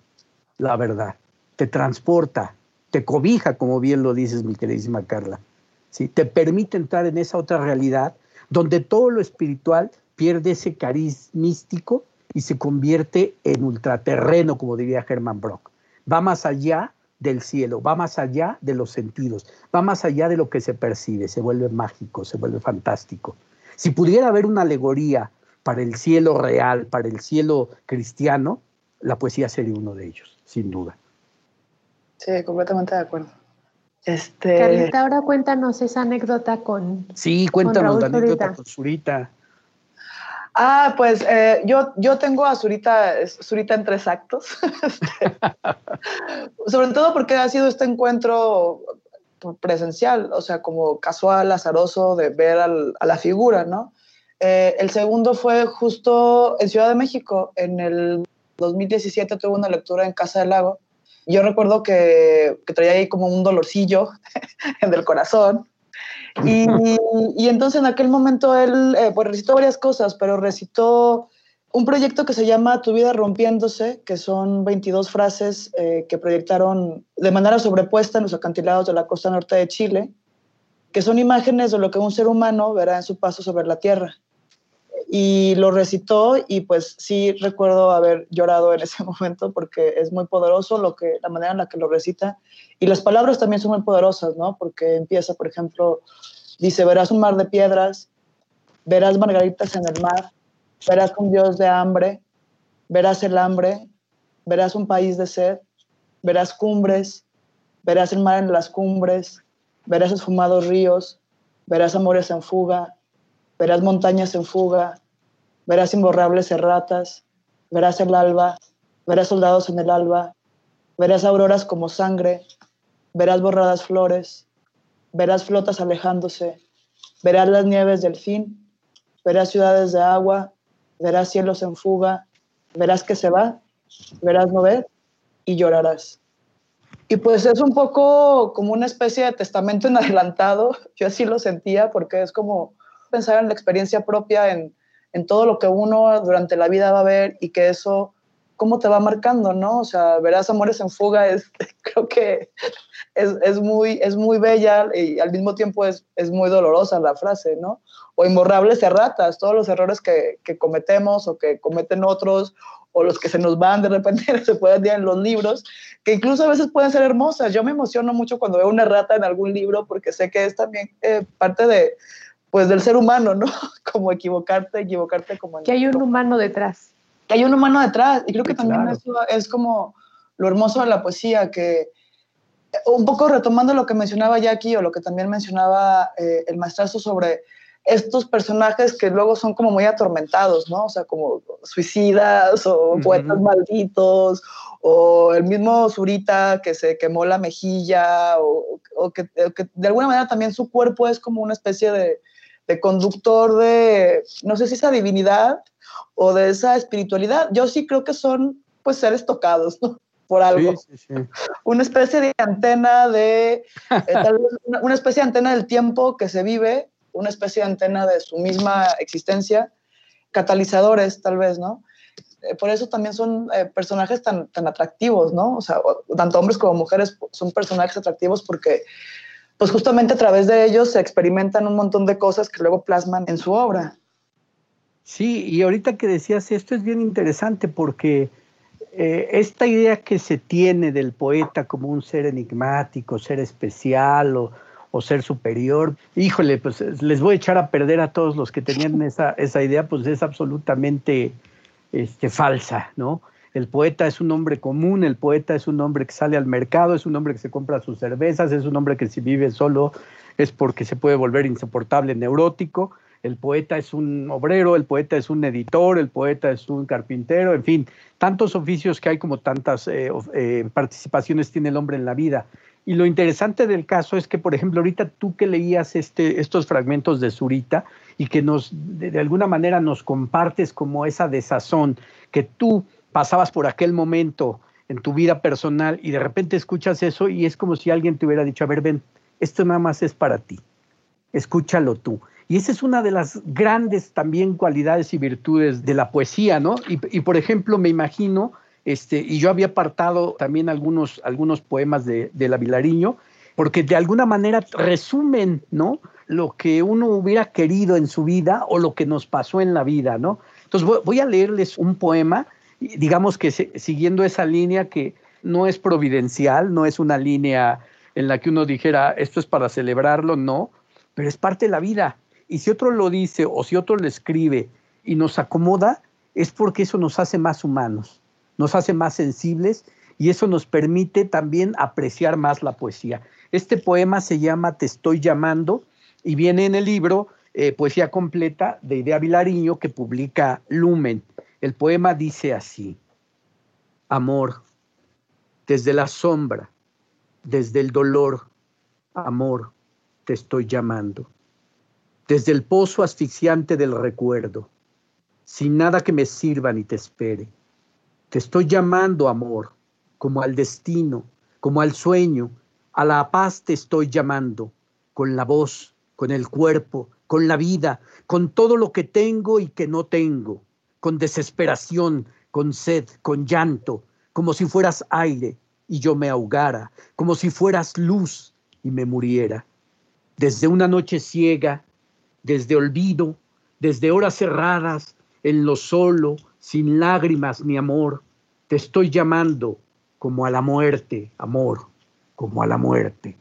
la verdad. Te transporta, te cobija, como bien lo dices, mi queridísima Carla. ¿sí? Te permite entrar en esa otra realidad donde todo lo espiritual pierde ese cariz místico y se convierte en ultraterreno, como diría Hermann Brock. Va más allá del cielo, va más allá de los sentidos, va más allá de lo que se percibe, se vuelve mágico, se vuelve fantástico. Si pudiera haber una alegoría para el cielo real, para el cielo cristiano, la poesía sería uno de ellos, sin duda. Sí, completamente de acuerdo. Este... Carlita, ahora cuéntanos esa anécdota con. Sí, cuéntanos la anécdota con Zurita. Ah, pues eh, yo, yo tengo a Zurita, Zurita en tres actos. Sobre todo porque ha sido este encuentro presencial, o sea, como casual, azaroso de ver a la figura, ¿no? Eh, el segundo fue justo en Ciudad de México, en el 2017 tuve una lectura en Casa del Lago. Yo recuerdo que, que traía ahí como un dolorcillo en el corazón y, y, entonces en aquel momento él, eh, pues recitó varias cosas, pero recitó un proyecto que se llama Tu vida rompiéndose, que son 22 frases eh, que proyectaron de manera sobrepuesta en los acantilados de la costa norte de Chile, que son imágenes de lo que un ser humano verá en su paso sobre la tierra. Y lo recitó y pues sí recuerdo haber llorado en ese momento porque es muy poderoso lo que, la manera en la que lo recita y las palabras también son muy poderosas, ¿no? Porque empieza, por ejemplo, dice, verás un mar de piedras, verás margaritas en el mar, verás un dios de hambre, verás el hambre, verás un país de sed, verás cumbres, verás el mar en las cumbres, verás esfumados ríos, verás amores en fuga, verás montañas en fuga, verás imborrables erratas, verás el alba, verás soldados en el alba, verás auroras como sangre, verás borradas flores, verás flotas alejándose, verás las nieves del fin, verás ciudades de agua, verás cielos en fuga, verás que se va, verás no ver y llorarás. Y pues es un poco como una especie de testamento en adelantado, yo así lo sentía porque es como pensar en la experiencia propia, en, en todo lo que uno durante la vida va a ver y que eso cómo te va marcando, ¿no? O sea, verás Amores en Fuga, es, creo que es, es, muy, es muy bella y al mismo tiempo es, es muy dolorosa la frase, ¿no? O Imborrables erratas, todos los errores que, que, cometemos o que cometen otros o los que se nos van de repente se pueden ver en los libros, que incluso a veces pueden ser hermosas. Yo me emociono mucho cuando veo una errata en algún libro porque sé que es también eh, parte de, pues, del ser humano, ¿no? Como equivocarte, equivocarte como... Que hay un humano detrás que hay un humano detrás. Y creo que también eso es como lo hermoso de la poesía, que un poco retomando lo que mencionaba Jackie o lo que también mencionaba eh, el maestrazo sobre estos personajes que luego son como muy atormentados, ¿no? O sea, como suicidas o poetas malditos o el mismo Zurita que se quemó la mejilla o, que, que, de alguna manera también su cuerpo es como una especie de, de conductor de, no sé si esa divinidad o de esa espiritualidad. Yo sí creo que son pues seres tocados, ¿no? Por algo. Una especie de antena de, eh, una, especie de antena del tiempo que se vive, una especie de antena de su misma existencia, catalizadores tal vez, ¿no? Eh, por eso también son eh, personajes tan, tan atractivos, ¿no? O sea, tanto hombres como mujeres son personajes atractivos porque pues justamente a través de ellos se experimentan un montón de cosas que luego plasman en su obra. Sí, y ahorita que decías esto es bien interesante porque eh, esta idea que se tiene del poeta como un ser enigmático, ser especial o, ser superior, híjole, pues les voy a echar a perder a todos los que tenían esa, esa idea, pues es absolutamente este, falsa, ¿no? El poeta es un hombre común, el poeta es un hombre que sale al mercado, es un hombre que se compra sus cervezas, es un hombre que si vive solo es porque se puede volver insoportable, neurótico, el poeta es un obrero, el poeta es un editor, el poeta es un carpintero, en fin, tantos oficios que hay como tantas eh, eh, participaciones tiene el hombre en la vida. Y lo interesante del caso es que, por ejemplo, ahorita tú que leías este, estos fragmentos de Zurita y que nos, de, alguna manera nos compartes como esa desazón, que tú pasabas por aquel momento en tu vida personal y de repente escuchas eso y es como si alguien te hubiera dicho, a ver, ven, esto nada más es para ti, escúchalo tú. Y esa es una de las grandes también cualidades y virtudes de la poesía, ¿no? Y, y por ejemplo, me imagino este, y yo había apartado también algunos, algunos poemas de, de la Vilariño, porque de alguna manera resumen, ¿no? Lo que uno hubiera querido en su vida o lo que nos pasó en la vida, ¿no? Entonces voy, a leerles un poema, digamos que siguiendo esa línea que no es providencial, no es una línea en la que uno dijera, esto es para celebrarlo, no, pero es parte de la vida. Y si otro lo dice o si otro lo escribe y nos acomoda, es porque eso nos hace más humanos nos hace más sensibles y eso nos permite también apreciar más la poesía. Este poema se llama Te estoy llamando y viene en el libro eh, Poesía completa de Idea Vilariño que publica Lumen. El poema dice así, amor, desde la sombra, desde el dolor, amor, te estoy llamando. Desde el pozo asfixiante del recuerdo, sin nada que me sirva ni te espere te estoy llamando, amor, como al destino, como al sueño, a la paz te estoy llamando, con la voz, con el cuerpo, con la vida, con todo lo que tengo y que no tengo, con desesperación, con sed, con llanto, como si fueras aire y yo me ahogara, como si fueras luz y me muriera. Desde una noche ciega, desde olvido, desde horas cerradas, en lo solo, sin lágrimas ni amor, te estoy llamando como a la muerte, amor, como a la muerte.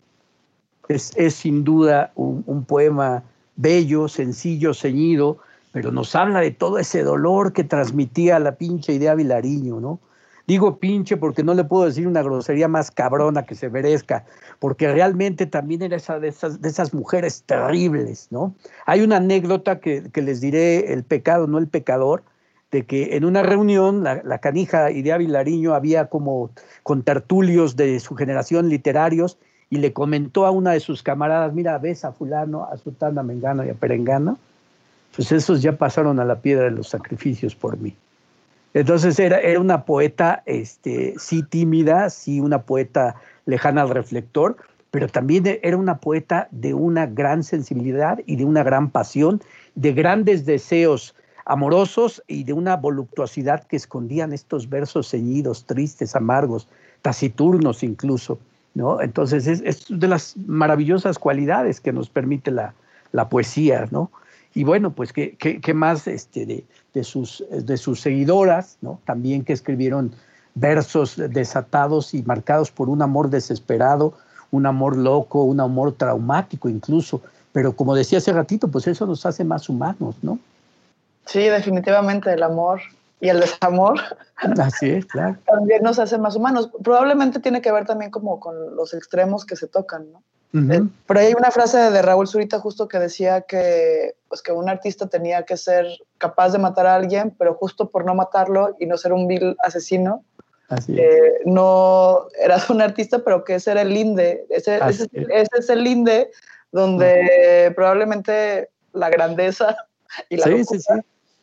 Es, sin duda un, poema bello, sencillo, ceñido, pero nos habla de todo ese dolor que transmitía la pinche idea Vilariño, ¿no? Digo pinche porque no le puedo decir una grosería más cabrona que se merezca, porque realmente también era esa de, esas, de esas mujeres terribles, ¿no? Hay una anécdota que, que les diré, el pecado, no el pecador, de que en una reunión la, canija Idea Vilariño había como con tertulios de su generación literarios y le comentó a una de sus camaradas, mira, ves a fulano, a sutana, mengano y a perengano, pues esos ya pasaron a la piedra de los sacrificios por mí. Entonces era, era una poeta, este, sí tímida, sí una poeta lejana al reflector, pero también era una poeta de una gran sensibilidad y de una gran pasión, de grandes deseos amorosos y de una voluptuosidad que escondían estos versos ceñidos, tristes, amargos, taciturnos incluso. ¿no? Entonces es, de las maravillosas cualidades que nos permite la, poesía. ¿no? Y bueno, pues qué, qué, más este, de, de, sus, de sus seguidoras, ¿no? también que escribieron versos desatados y marcados por un amor desesperado, un amor loco, un amor traumático incluso. Pero como decía hace ratito, pues eso nos hace más humanos, ¿no? Sí, definitivamente el amor y el desamor. Así es, claro. También nos hace más humanos. Probablemente tiene que ver también como con los extremos que se tocan, ¿no? Eh, pero hay una frase de Raúl Zurita justo que decía que, pues, que un artista tenía que ser capaz de matar a alguien, pero justo por no matarlo y no ser un vil asesino, Así eh, no eras un artista, pero que ese era el linde. Ese, ese, es el linde donde probablemente la grandeza y la sí, sí, sí.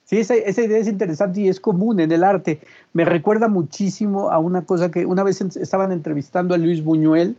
Sí, esa, idea es interesante y es común en el arte. Me recuerda muchísimo a una cosa que una vez estaban entrevistando a Luis Buñuel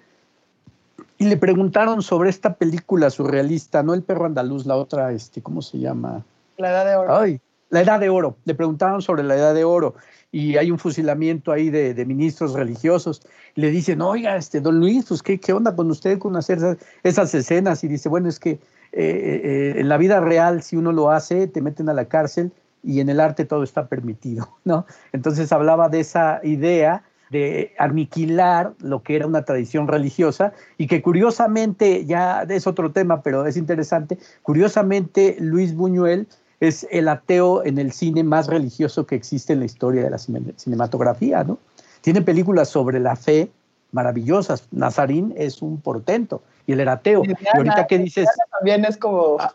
y le preguntaron sobre esta película surrealista, no El perro andaluz, la otra, este, ¿cómo se llama? La Edad de Oro. Ay, la Edad de Oro. Le preguntaron sobre la Edad de Oro y hay un fusilamiento ahí de, ministros religiosos. le dicen, oiga, este, don Luis, pues, ¿qué, qué onda con usted con hacer esas, esas escenas? Y dice, bueno, es que eh, eh, en la vida real, si uno lo hace, te meten a la cárcel y en el arte todo está permitido, ¿no? Entonces hablaba de esa idea de aniquilar lo que era una tradición religiosa y que curiosamente, ya es otro tema, pero es interesante, curiosamente Luis Buñuel es el ateo en el cine más religioso que existe en la historia de la cinematografía, ¿no? Tiene películas sobre la fe maravillosas. Nazarín es un portento y él era ateo. Y, ahorita que dices... También es como... Ah,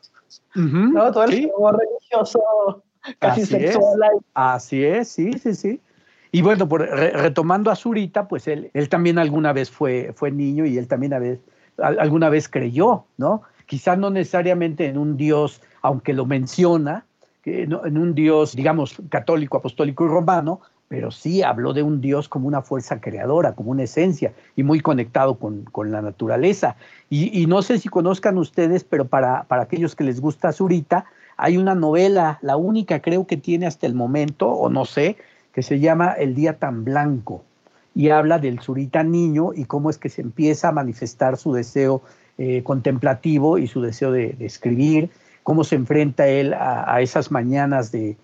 ¿no? Todo el religioso, casi Así sexual. Es. Así es, sí, sí, sí. Y bueno, por, retomando a Zurita, pues él, él también alguna vez fue, fue niño y él también a alguna vez creyó, ¿no? Quizás no necesariamente en un Dios, aunque lo menciona, en un Dios, digamos, católico, apostólico y romano, pero sí habló de un Dios como una fuerza creadora, como una esencia y muy conectado con, la naturaleza. Y, no sé si conozcan ustedes, pero para, para aquellos que les gusta Zurita, hay una novela, la única creo que tiene hasta el momento, o no sé, que se llama El Día tan Blanco y habla del Zurita niño y cómo es que se empieza a manifestar su deseo eh, contemplativo y su deseo de, escribir, cómo se enfrenta él a, esas mañanas de,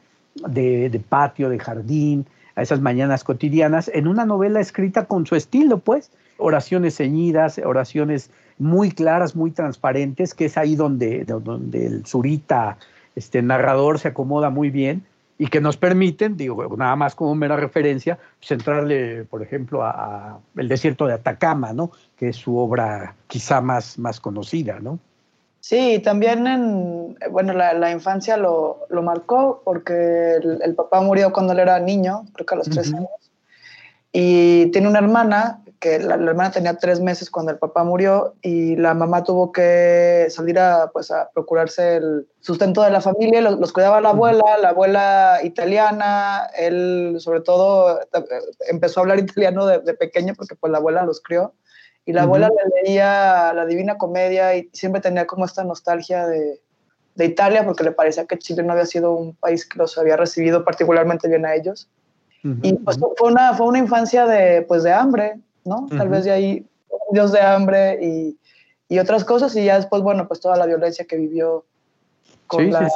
de, patio, de jardín, a esas mañanas cotidianas, en una novela escrita con su estilo, pues, oraciones ceñidas, oraciones muy claras, muy transparentes, que es ahí donde, donde el Zurita este narrador se acomoda muy bien y que nos permiten, digo, nada más como mera referencia, centrarle, pues, por ejemplo, a, El desierto de Atacama, ¿no? Que es su obra quizá más, más conocida, ¿no? Sí, también en, bueno, la, infancia lo, lo, marcó porque el, papá murió cuando él era niño, creo que a los tres años, y tiene una hermana que la, hermana tenía tres meses cuando el papá murió y la mamá tuvo que salir a, pues, a procurarse el sustento de la familia, los, cuidaba la abuela, la abuela italiana, él sobre todo eh, empezó a hablar italiano de, pequeño porque pues la abuela los crió y la abuela le leía la Divina Comedia y siempre tenía como esta nostalgia de, de Italia porque le parecía que Chile no había sido un país que los había recibido particularmente bien a ellos. Y pues fue una, fue una infancia de, pues, de hambre, ¿no? Tal vez de ahí Dios de hambre y, y, otras cosas, y ya después, bueno, pues toda la violencia que vivió con la,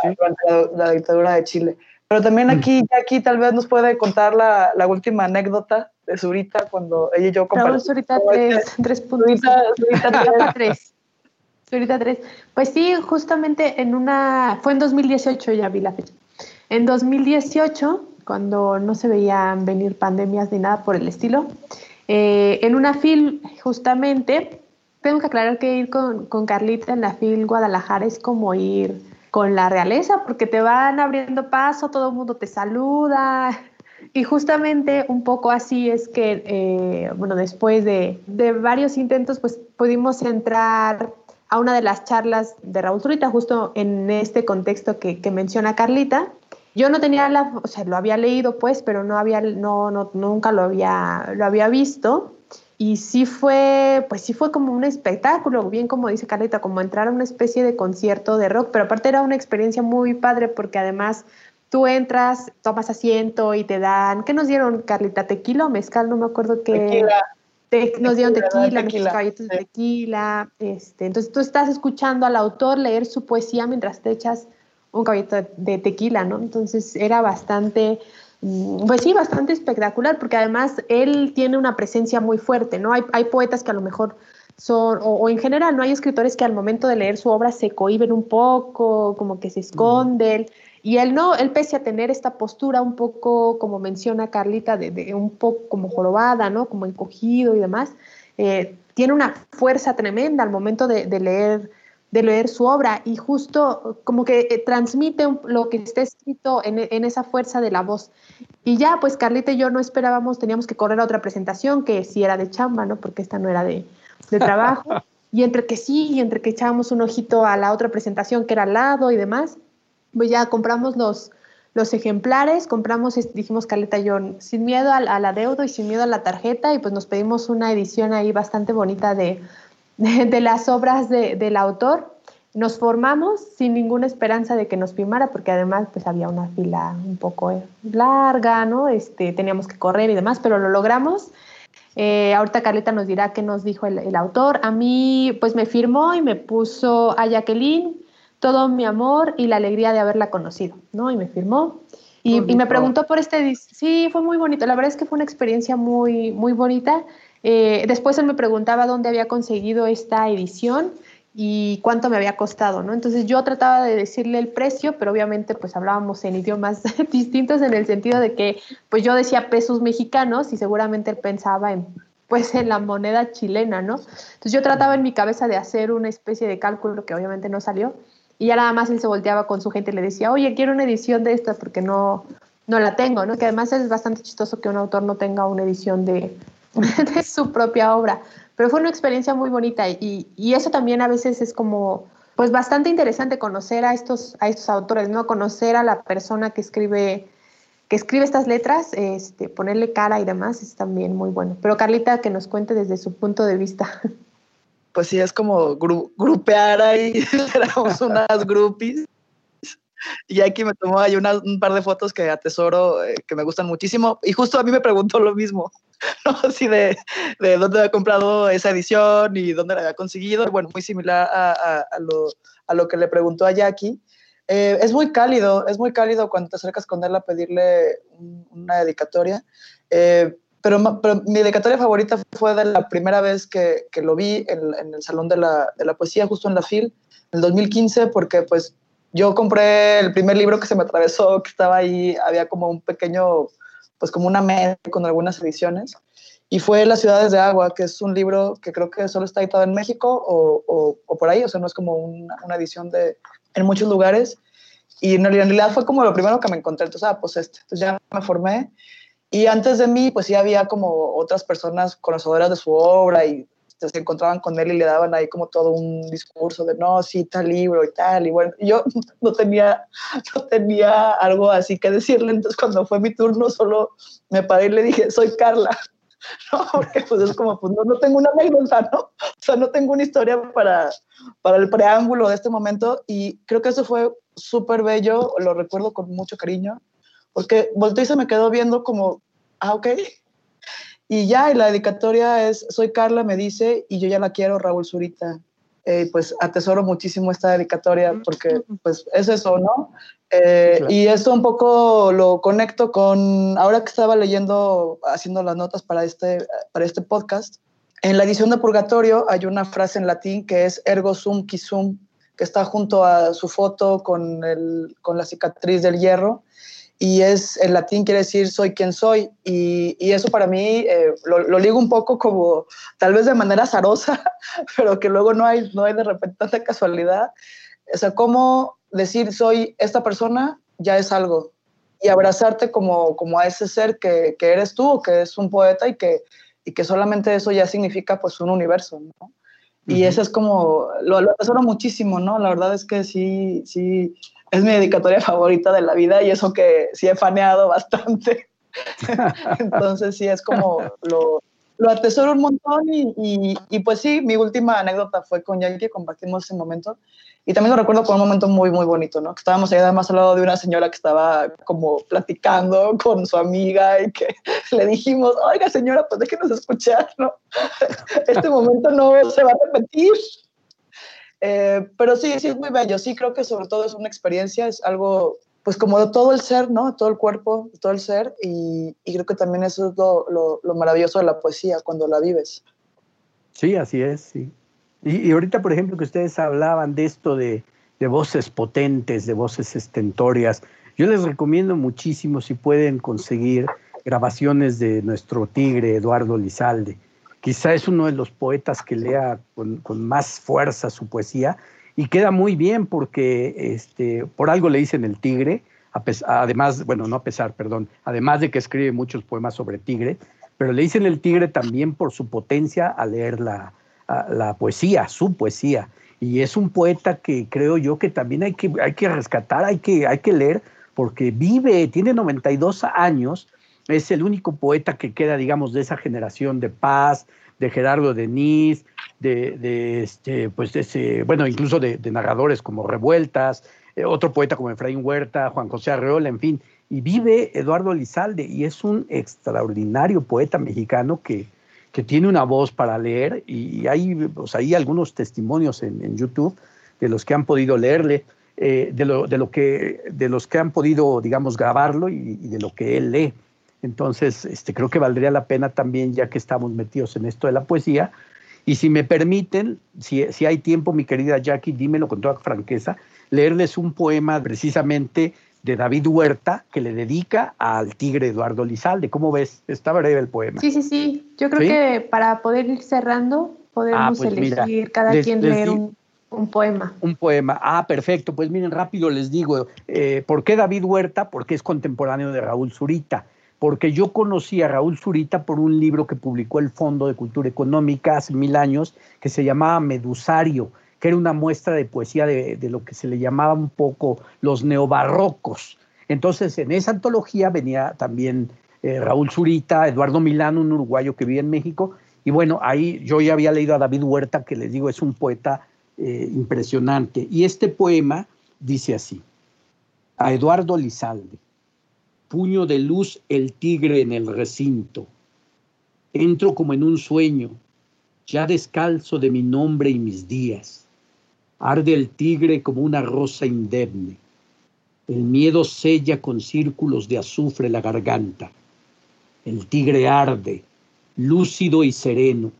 La, dictadura de Chile. Pero también aquí, aquí tal vez nos puede contar la, la última anécdota de Zurita cuando ella y yo compartimos. Zurita 3, 3 Zurita, Zurita 3. Zurita 3. Pues sí, justamente en una, fue en 2018, ya vi la fecha. En 2018, cuando no se veían venir pandemias ni nada por el estilo, eh, en una FIL, justamente, tengo que aclarar que ir con, Carlita en la FIL Guadalajara es como ir con la realeza, porque te van abriendo paso, todo el mundo te saluda. Y justamente un poco así es que, eh, bueno, después de, varios intentos, pues pudimos entrar a una de las charlas de Raúl Zurita, justo en este contexto que menciona Carlita. Yo no tenía la, o sea, lo había leído pues, pero no había, no, no, nunca lo había, lo había visto. Y sí fue, pues sí fue como un espectáculo, bien como dice Carlita, como entrar a una especie de concierto de rock, pero aparte era una experiencia muy padre porque además tú entras, tomas asiento y te dan, ¿qué nos dieron, Carlita? ¿Tequila o mezcal? No me acuerdo qué. Tequila. nos dieron tequila, tequila caballitos de tequila. Este, entonces tú estás escuchando al autor leer su poesía mientras te echas un caballito de, tequila, ¿no? Entonces era bastante, mm, pues sí, bastante espectacular, porque además él tiene una presencia muy fuerte, ¿no? Hay, poetas que a lo mejor son, o, en general, no hay escritores que al momento de leer su obra se cohiben un poco, como que se esconden. Y él no, él pese a tener esta postura un poco, como menciona Carlita, de, un poco como jorobada, ¿no? Como encogido y demás, eh, tiene una fuerza tremenda al momento de, de leer de leer su obra y justo como que eh, transmite lo que está escrito en, esa fuerza de la voz. Y ya, pues Carlita y yo no esperábamos, teníamos que correr a otra presentación que sí era de chamba, ¿no? Porque esta no era de, trabajo. y entre que sí y entre que echábamos un ojito a la otra presentación que era al lado y demás, pues ya compramos los, los ejemplares, compramos, dijimos Carlita y yo, sin miedo al, al adeudo y sin miedo a la tarjeta y pues nos pedimos una edición ahí bastante bonita de de, las obras del autor. Nos formamos sin ninguna esperanza de que nos firmara, porque además pues había una fila un poco eh, larga, ¿no? Este, teníamos que correr y demás, pero lo logramos. Eh, ahorita Carlita nos dirá qué nos dijo el, autor. A mí pues me firmó y me puso a Jacqueline todo mi amor y la alegría de haberla conocido, ¿no? Y me firmó. Y, y, me preguntó por este, sí, fue muy bonito, la verdad es que fue una experiencia muy, muy bonita eh, después él me preguntaba dónde había conseguido esta edición y cuánto me había costado, ¿no? Entonces yo trataba de decirle el precio, pero obviamente pues hablábamos en idiomas distintos en el sentido de que pues yo decía pesos mexicanos y seguramente él pensaba en pues en la moneda chilena, ¿no? Entonces yo trataba en mi cabeza de hacer una especie de cálculo que obviamente no salió y ya nada más él se volteaba con su gente y le decía, oye, quiero una edición de esta porque no, no la tengo, ¿no? Que además es bastante chistoso que un autor no tenga una edición de, de su propia obra. Pero fue una experiencia muy bonita y, y, eso también a veces es como, pues bastante interesante conocer a estos, a estos autores, ¿no? Conocer a la persona que escribe, que escribe estas letras, este, ponerle cara y demás es también muy bueno. Pero Carlita, que nos cuente desde su punto de vista. Pues sí, es como grupear ahí, éramos unas groupies y aquí me tomó ahí un par de fotos que atesoro, eh, que me gustan muchísimo. Y justo a mí me preguntó lo mismo, ¿no? Así de, de dónde había comprado esa edición y dónde la había conseguido. Bueno, muy similar a, a, lo, a lo, que le preguntó a Jackie. Eh, es muy cálido, es muy cálido cuando te acercas con él a pedirle una dedicatoria. Eh, pero, pero, mi dedicatoria favorita fue de la primera vez que, que lo vi en, en, el Salón de la, de la Poesía, justo en la FIL, en el 2015, porque pues yo compré el primer libro que se me atravesó, que estaba ahí, había como un pequeño, pues como una media con algunas ediciones, y fue Las ciudades de agua, que es un libro que creo que solo está editado en México o, por ahí, o sea, no es como una, una, edición de, en muchos lugares, y en realidad fue como lo primero que me encontré, entonces, ah, pues este, entonces ya me formé, y antes de mí, pues sí había como otras personas conocedoras de su obra y se encontraban con él y le daban ahí como todo un discurso de no, sí, tal libro y tal. Y bueno, yo no tenía, no tenía algo así que decirle. Entonces, cuando fue mi turno, solo me paré y le dije, soy Carla. No, porque pues es como, pues no, no tengo una anécdota, ¿no? O sea, no tengo una historia para, para el preámbulo de este momento. Y creo que eso fue súper bello, lo recuerdo con mucho cariño, porque volteé y se me quedó viendo como, ah, ok, y ya, y la dedicatoria es, soy Carla, me dice, y yo ya la quiero, Raúl Zurita. Eh, pues atesoro muchísimo esta dedicatoria porque pues es eso, ¿no? Eh, y eso un poco lo conecto con, ahora que estaba leyendo, haciendo las notas para este, para este podcast, en la edición de Purgatorio hay una frase en latín que es ergo sum qui sum, que está junto a su foto con, el, con la cicatriz del hierro y es en latín quiere decir soy quien soy y, y eso para mí eh, lo, lo, ligo un poco como tal vez de manera azarosa, pero que luego no hay, no hay de repente tanta casualidad. O sea, cómo decir soy esta persona ya es algo y abrazarte como, como a ese ser que, que eres tú, que es un poeta y que, y que solamente eso ya significa pues un universo, ¿no? Y eso es como, lo, lo atesoro muchísimo, ¿no? La verdad es que sí, sí, es mi dedicatoria favorita de la vida y eso que sí he faneado bastante. Entonces sí es como lo, lo atesoro un montón y, y, pues sí, mi última anécdota fue con Yankee, compartimos ese momento y también lo recuerdo con un momento muy, muy bonito, ¿no? Que estábamos ahí además al lado de una señora que estaba como platicando con su amiga y que le dijimos, oiga señora, pues déjenos escuchar, ¿no? Este momento no se va a repetir. Eh, pero sí, sí es muy bello. Sí creo que sobre todo es una experiencia, es algo, pues como todo el ser, ¿no? Todo el cuerpo, todo el ser. Y, creo que también eso es lo, lo, lo, maravilloso de la poesía, cuando la vives. Sí, así es, sí. Y, y ahorita, por ejemplo, que ustedes hablaban de esto de, de voces potentes, de voces estentorias, yo les recomiendo muchísimo si pueden conseguir grabaciones de nuestro tigre Eduardo Lizalde quizá es uno de los poetas que lea con, más fuerza su poesía y queda muy bien porque este, por algo le dicen el tigre, además, bueno, no a pesar, perdón, además de que escribe muchos poemas sobre tigre, pero le dicen el tigre también por su potencia a leer la, la poesía, su poesía. Y es un poeta que creo yo que también hay que, hay que rescatar, hay que, hay que leer, porque vive, tiene 92 años, es el único poeta que queda, digamos, de esa generación de paz, de Gerardo Denis, de, este, pues de ese, bueno, incluso de, narradores como Revueltas, eh, otro poeta como Efraín Huerta, Juan José Arreola, en fin. Y vive Eduardo Lizalde y es un extraordinario poeta mexicano que, que tiene una voz para leer y hay, pues, hay algunos testimonios en, YouTube de los que han podido leerle. Eh, de, lo, que, de los que han podido, digamos, grabarlo y de lo que él lee. Entonces, este, creo que valdría la pena también, ya que estamos metidos en esto de la poesía, y si me permiten, si, si hay tiempo, mi querida Jackie, dímelo con toda franqueza, leerles un poema precisamente de David Huerta que le dedica al tigre Eduardo Lizalde. ¿Cómo ves? Está breve el poema. Sí, sí, sí. Yo creo ¿Sí? que para poder ir cerrando, podemos ah, pues elegir mira, cada les, quien les leer un... Un poema. Un poema. Ah, perfecto. Pues miren, rápido les digo, eh, ¿por qué David Huerta? Porque es contemporáneo de Raúl Zurita. Porque yo conocí a Raúl Zurita por un libro que publicó el Fondo de Cultura Económica hace mil años, que se llamaba Medusario, que era una muestra de poesía de, lo que se le llamaba un poco los neobarrocos. Entonces, en esa antología venía también eh, Raúl Zurita, Eduardo Milano, un uruguayo que vive en México, y bueno, ahí yo ya había leído a David Huerta, que les digo, es un poeta eh, impresionante. Y este poema dice así, a Eduardo Lizalde, puño de luz el tigre en el recinto. Entro como en un sueño, ya descalzo de mi nombre y mis días. Arde el tigre como una rosa indemne. El miedo sella con círculos de azufre la garganta. El tigre arde, lúcido y sereno.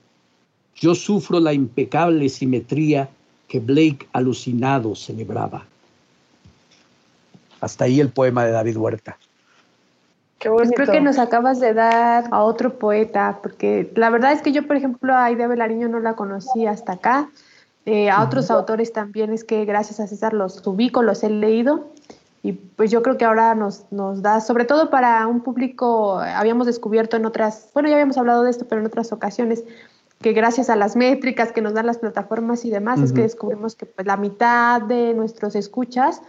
Yo sufro la impecable simetría que Blake alucinado celebraba. Hasta ahí el poema de David Huerta. Qué pues creo que nos acabas de dar a otro poeta, porque la verdad es que yo, por ejemplo, a Aida Belariño no la conocí hasta acá. Eh, a otros autores también es que gracias a César los ubico, los he leído. Y pues yo creo que ahora nos, nos da, sobre todo para un público, habíamos descubierto en otras, bueno, ya habíamos hablado de esto, pero en otras ocasiones, que gracias a las métricas que nos dan las plataformas y demás, es que descubrimos que pues, la mitad de nuestros escuchas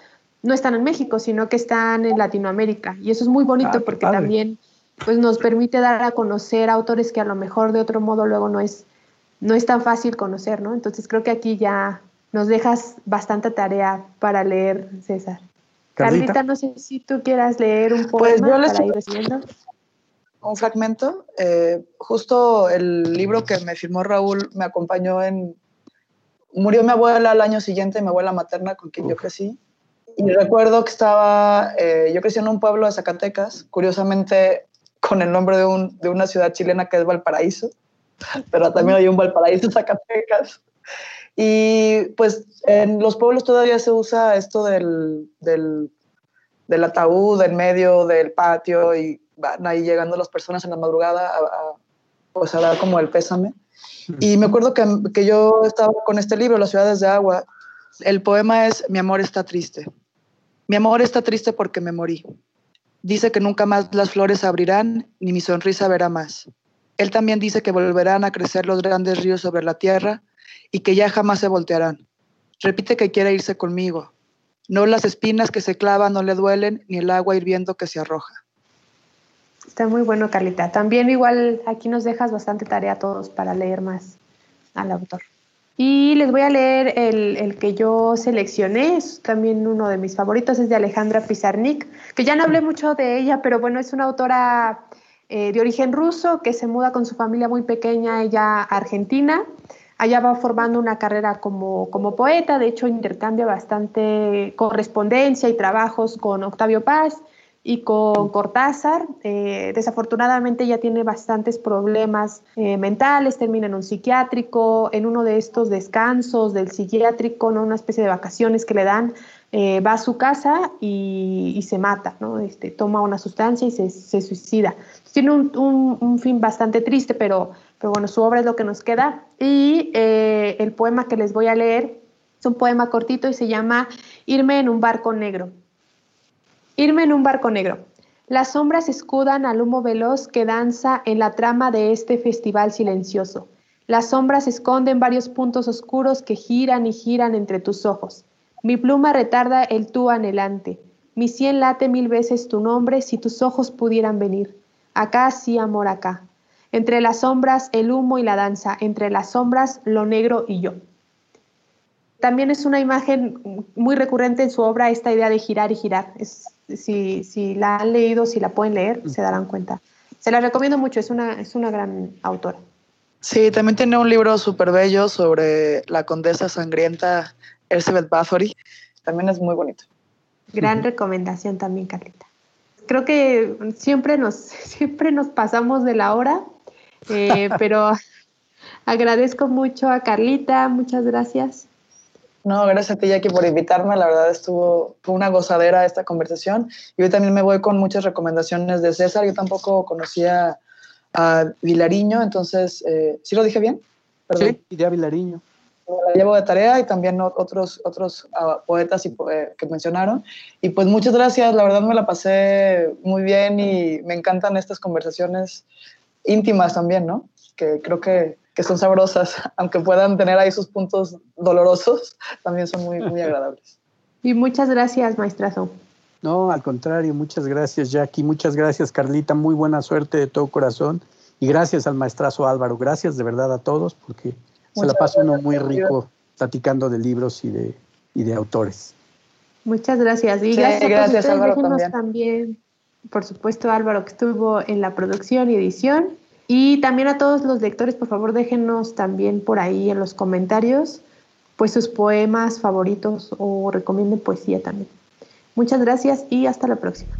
no están en México, sino que están en Latinoamérica. Y eso es muy bonito ah, porque también pues, nos permite dar a conocer autores que a lo mejor de otro modo luego no es, no es tan fácil conocer, ¿no? Entonces creo que aquí ya nos dejas bastante tarea para leer, César. Carlita, no sé si tú quieras leer un pues, poema para ir recibiendo un fragmento. Eh, justo el libro que me firmó Raúl me acompañó en... Murió mi abuela al año siguiente, mi abuela materna con quien yo crecí. Y recuerdo que estaba, eh, yo crecí en un pueblo de Zacatecas, curiosamente con el nombre de, un, de, una ciudad chilena que es Valparaíso, pero también hay un Valparaíso Zacatecas. Y pues en los pueblos todavía se usa esto del, del, del ataúd en medio del patio y van ahí llegando las personas en la madrugada a, pues a dar como el pésame. Y me acuerdo que, que, yo estaba con este libro, Las ciudades de agua. El poema es Mi amor está triste. Mi amor está triste porque me morí. Dice que nunca más las flores abrirán, ni mi sonrisa verá más. Él también dice que volverán a crecer los grandes ríos sobre la tierra y que ya jamás se voltearán. Repite que quiere irse conmigo. No las espinas que se clavan no le duelen, ni el agua hirviendo que se arroja. Está muy bueno, Carlita. También igual aquí nos dejas bastante tarea a todos para leer más al autor. Y les voy a leer el, que yo seleccioné, es también uno de mis favoritos, es de Alejandra Pizarnik, que ya no hablé mucho de ella, pero bueno, es una autora eh, de origen ruso que se muda con su familia muy pequeña, ella a Argentina. Allá va formando una carrera como, como poeta, de hecho intercambia bastante correspondencia y trabajos con Octavio Paz y con Cortázar. Eh, desafortunadamente ya tiene bastantes problemas eh, mentales, termina en un psiquiátrico, en uno de estos descansos del psiquiátrico, ¿no? una especie de vacaciones que le dan, eh, va a su casa y, se mata, ¿no? este, toma una sustancia y se, suicida. Tiene un, un, fin bastante triste, pero, pero bueno, su obra es lo que nos queda. Y el poema que les voy a leer es un poema cortito y se llama Irme en un barco negro. Irme en un barco negro. Las sombras escudan al humo veloz que danza en la trama de este festival silencioso. Las sombras esconden varios puntos oscuros que giran y giran entre tus ojos. Mi pluma retarda el tú anhelante. Mi sien late mil veces tu nombre si tus ojos pudieran venir. Acá sí, amor, acá. Entre las sombras, el humo y la danza. Entre las sombras, lo negro y yo. También es una imagen muy recurrente en su obra esta idea de girar y girar. Es si, si la han leído, si la pueden leer, se darán cuenta. Se la recomiendo mucho, es una, es una gran autora. Sí, también tiene un libro súper bello sobre la condesa sangrienta Elizabeth Bathory. También es muy bonito. Gran recomendación también, Carlita. Creo que siempre nos, siempre nos pasamos de la hora, eh, pero agradezco mucho a Carlita, muchas gracias. No, gracias a ti, Jackie, por invitarme. La verdad estuvo fue una gozadera esta conversación. Y hoy también me voy con muchas recomendaciones de César. Yo tampoco conocía a Vilariño, entonces, eh, ¿sí lo dije bien? Perdón. Sí, idea Vilariño. la llevo de tarea y también otros, otros uh, poetas y, eh, que mencionaron. Y pues muchas gracias, la verdad me la pasé muy bien y me encantan estas conversaciones íntimas también, ¿no? Que creo que, que son sabrosas, aunque puedan tener ahí sus puntos dolorosos, también son muy, muy agradables. Y muchas gracias, maestrazo. No, al contrario, muchas gracias, Jackie. Muchas gracias, Carlita. Muy buena suerte de todo corazón. Y gracias al maestrazo Álvaro. Gracias de verdad a todos, porque se la pasa uno muy rico platicando de libros y de, y de autores. Muchas gracias. Y gracias, a Álvaro también. también. Por supuesto, Álvaro, que estuvo en la producción y edición. Y también a todos los lectores, por favor, déjenos también por ahí en los comentarios pues sus poemas favoritos o recomienden poesía también. Muchas gracias y hasta la próxima.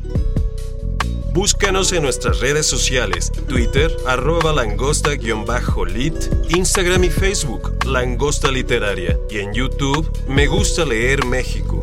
Búscanos en nuestras redes sociales, Twitter, arroba langosta-lit, Instagram y Facebook, Langosta Literaria, y en YouTube, Me Gusta Leer México.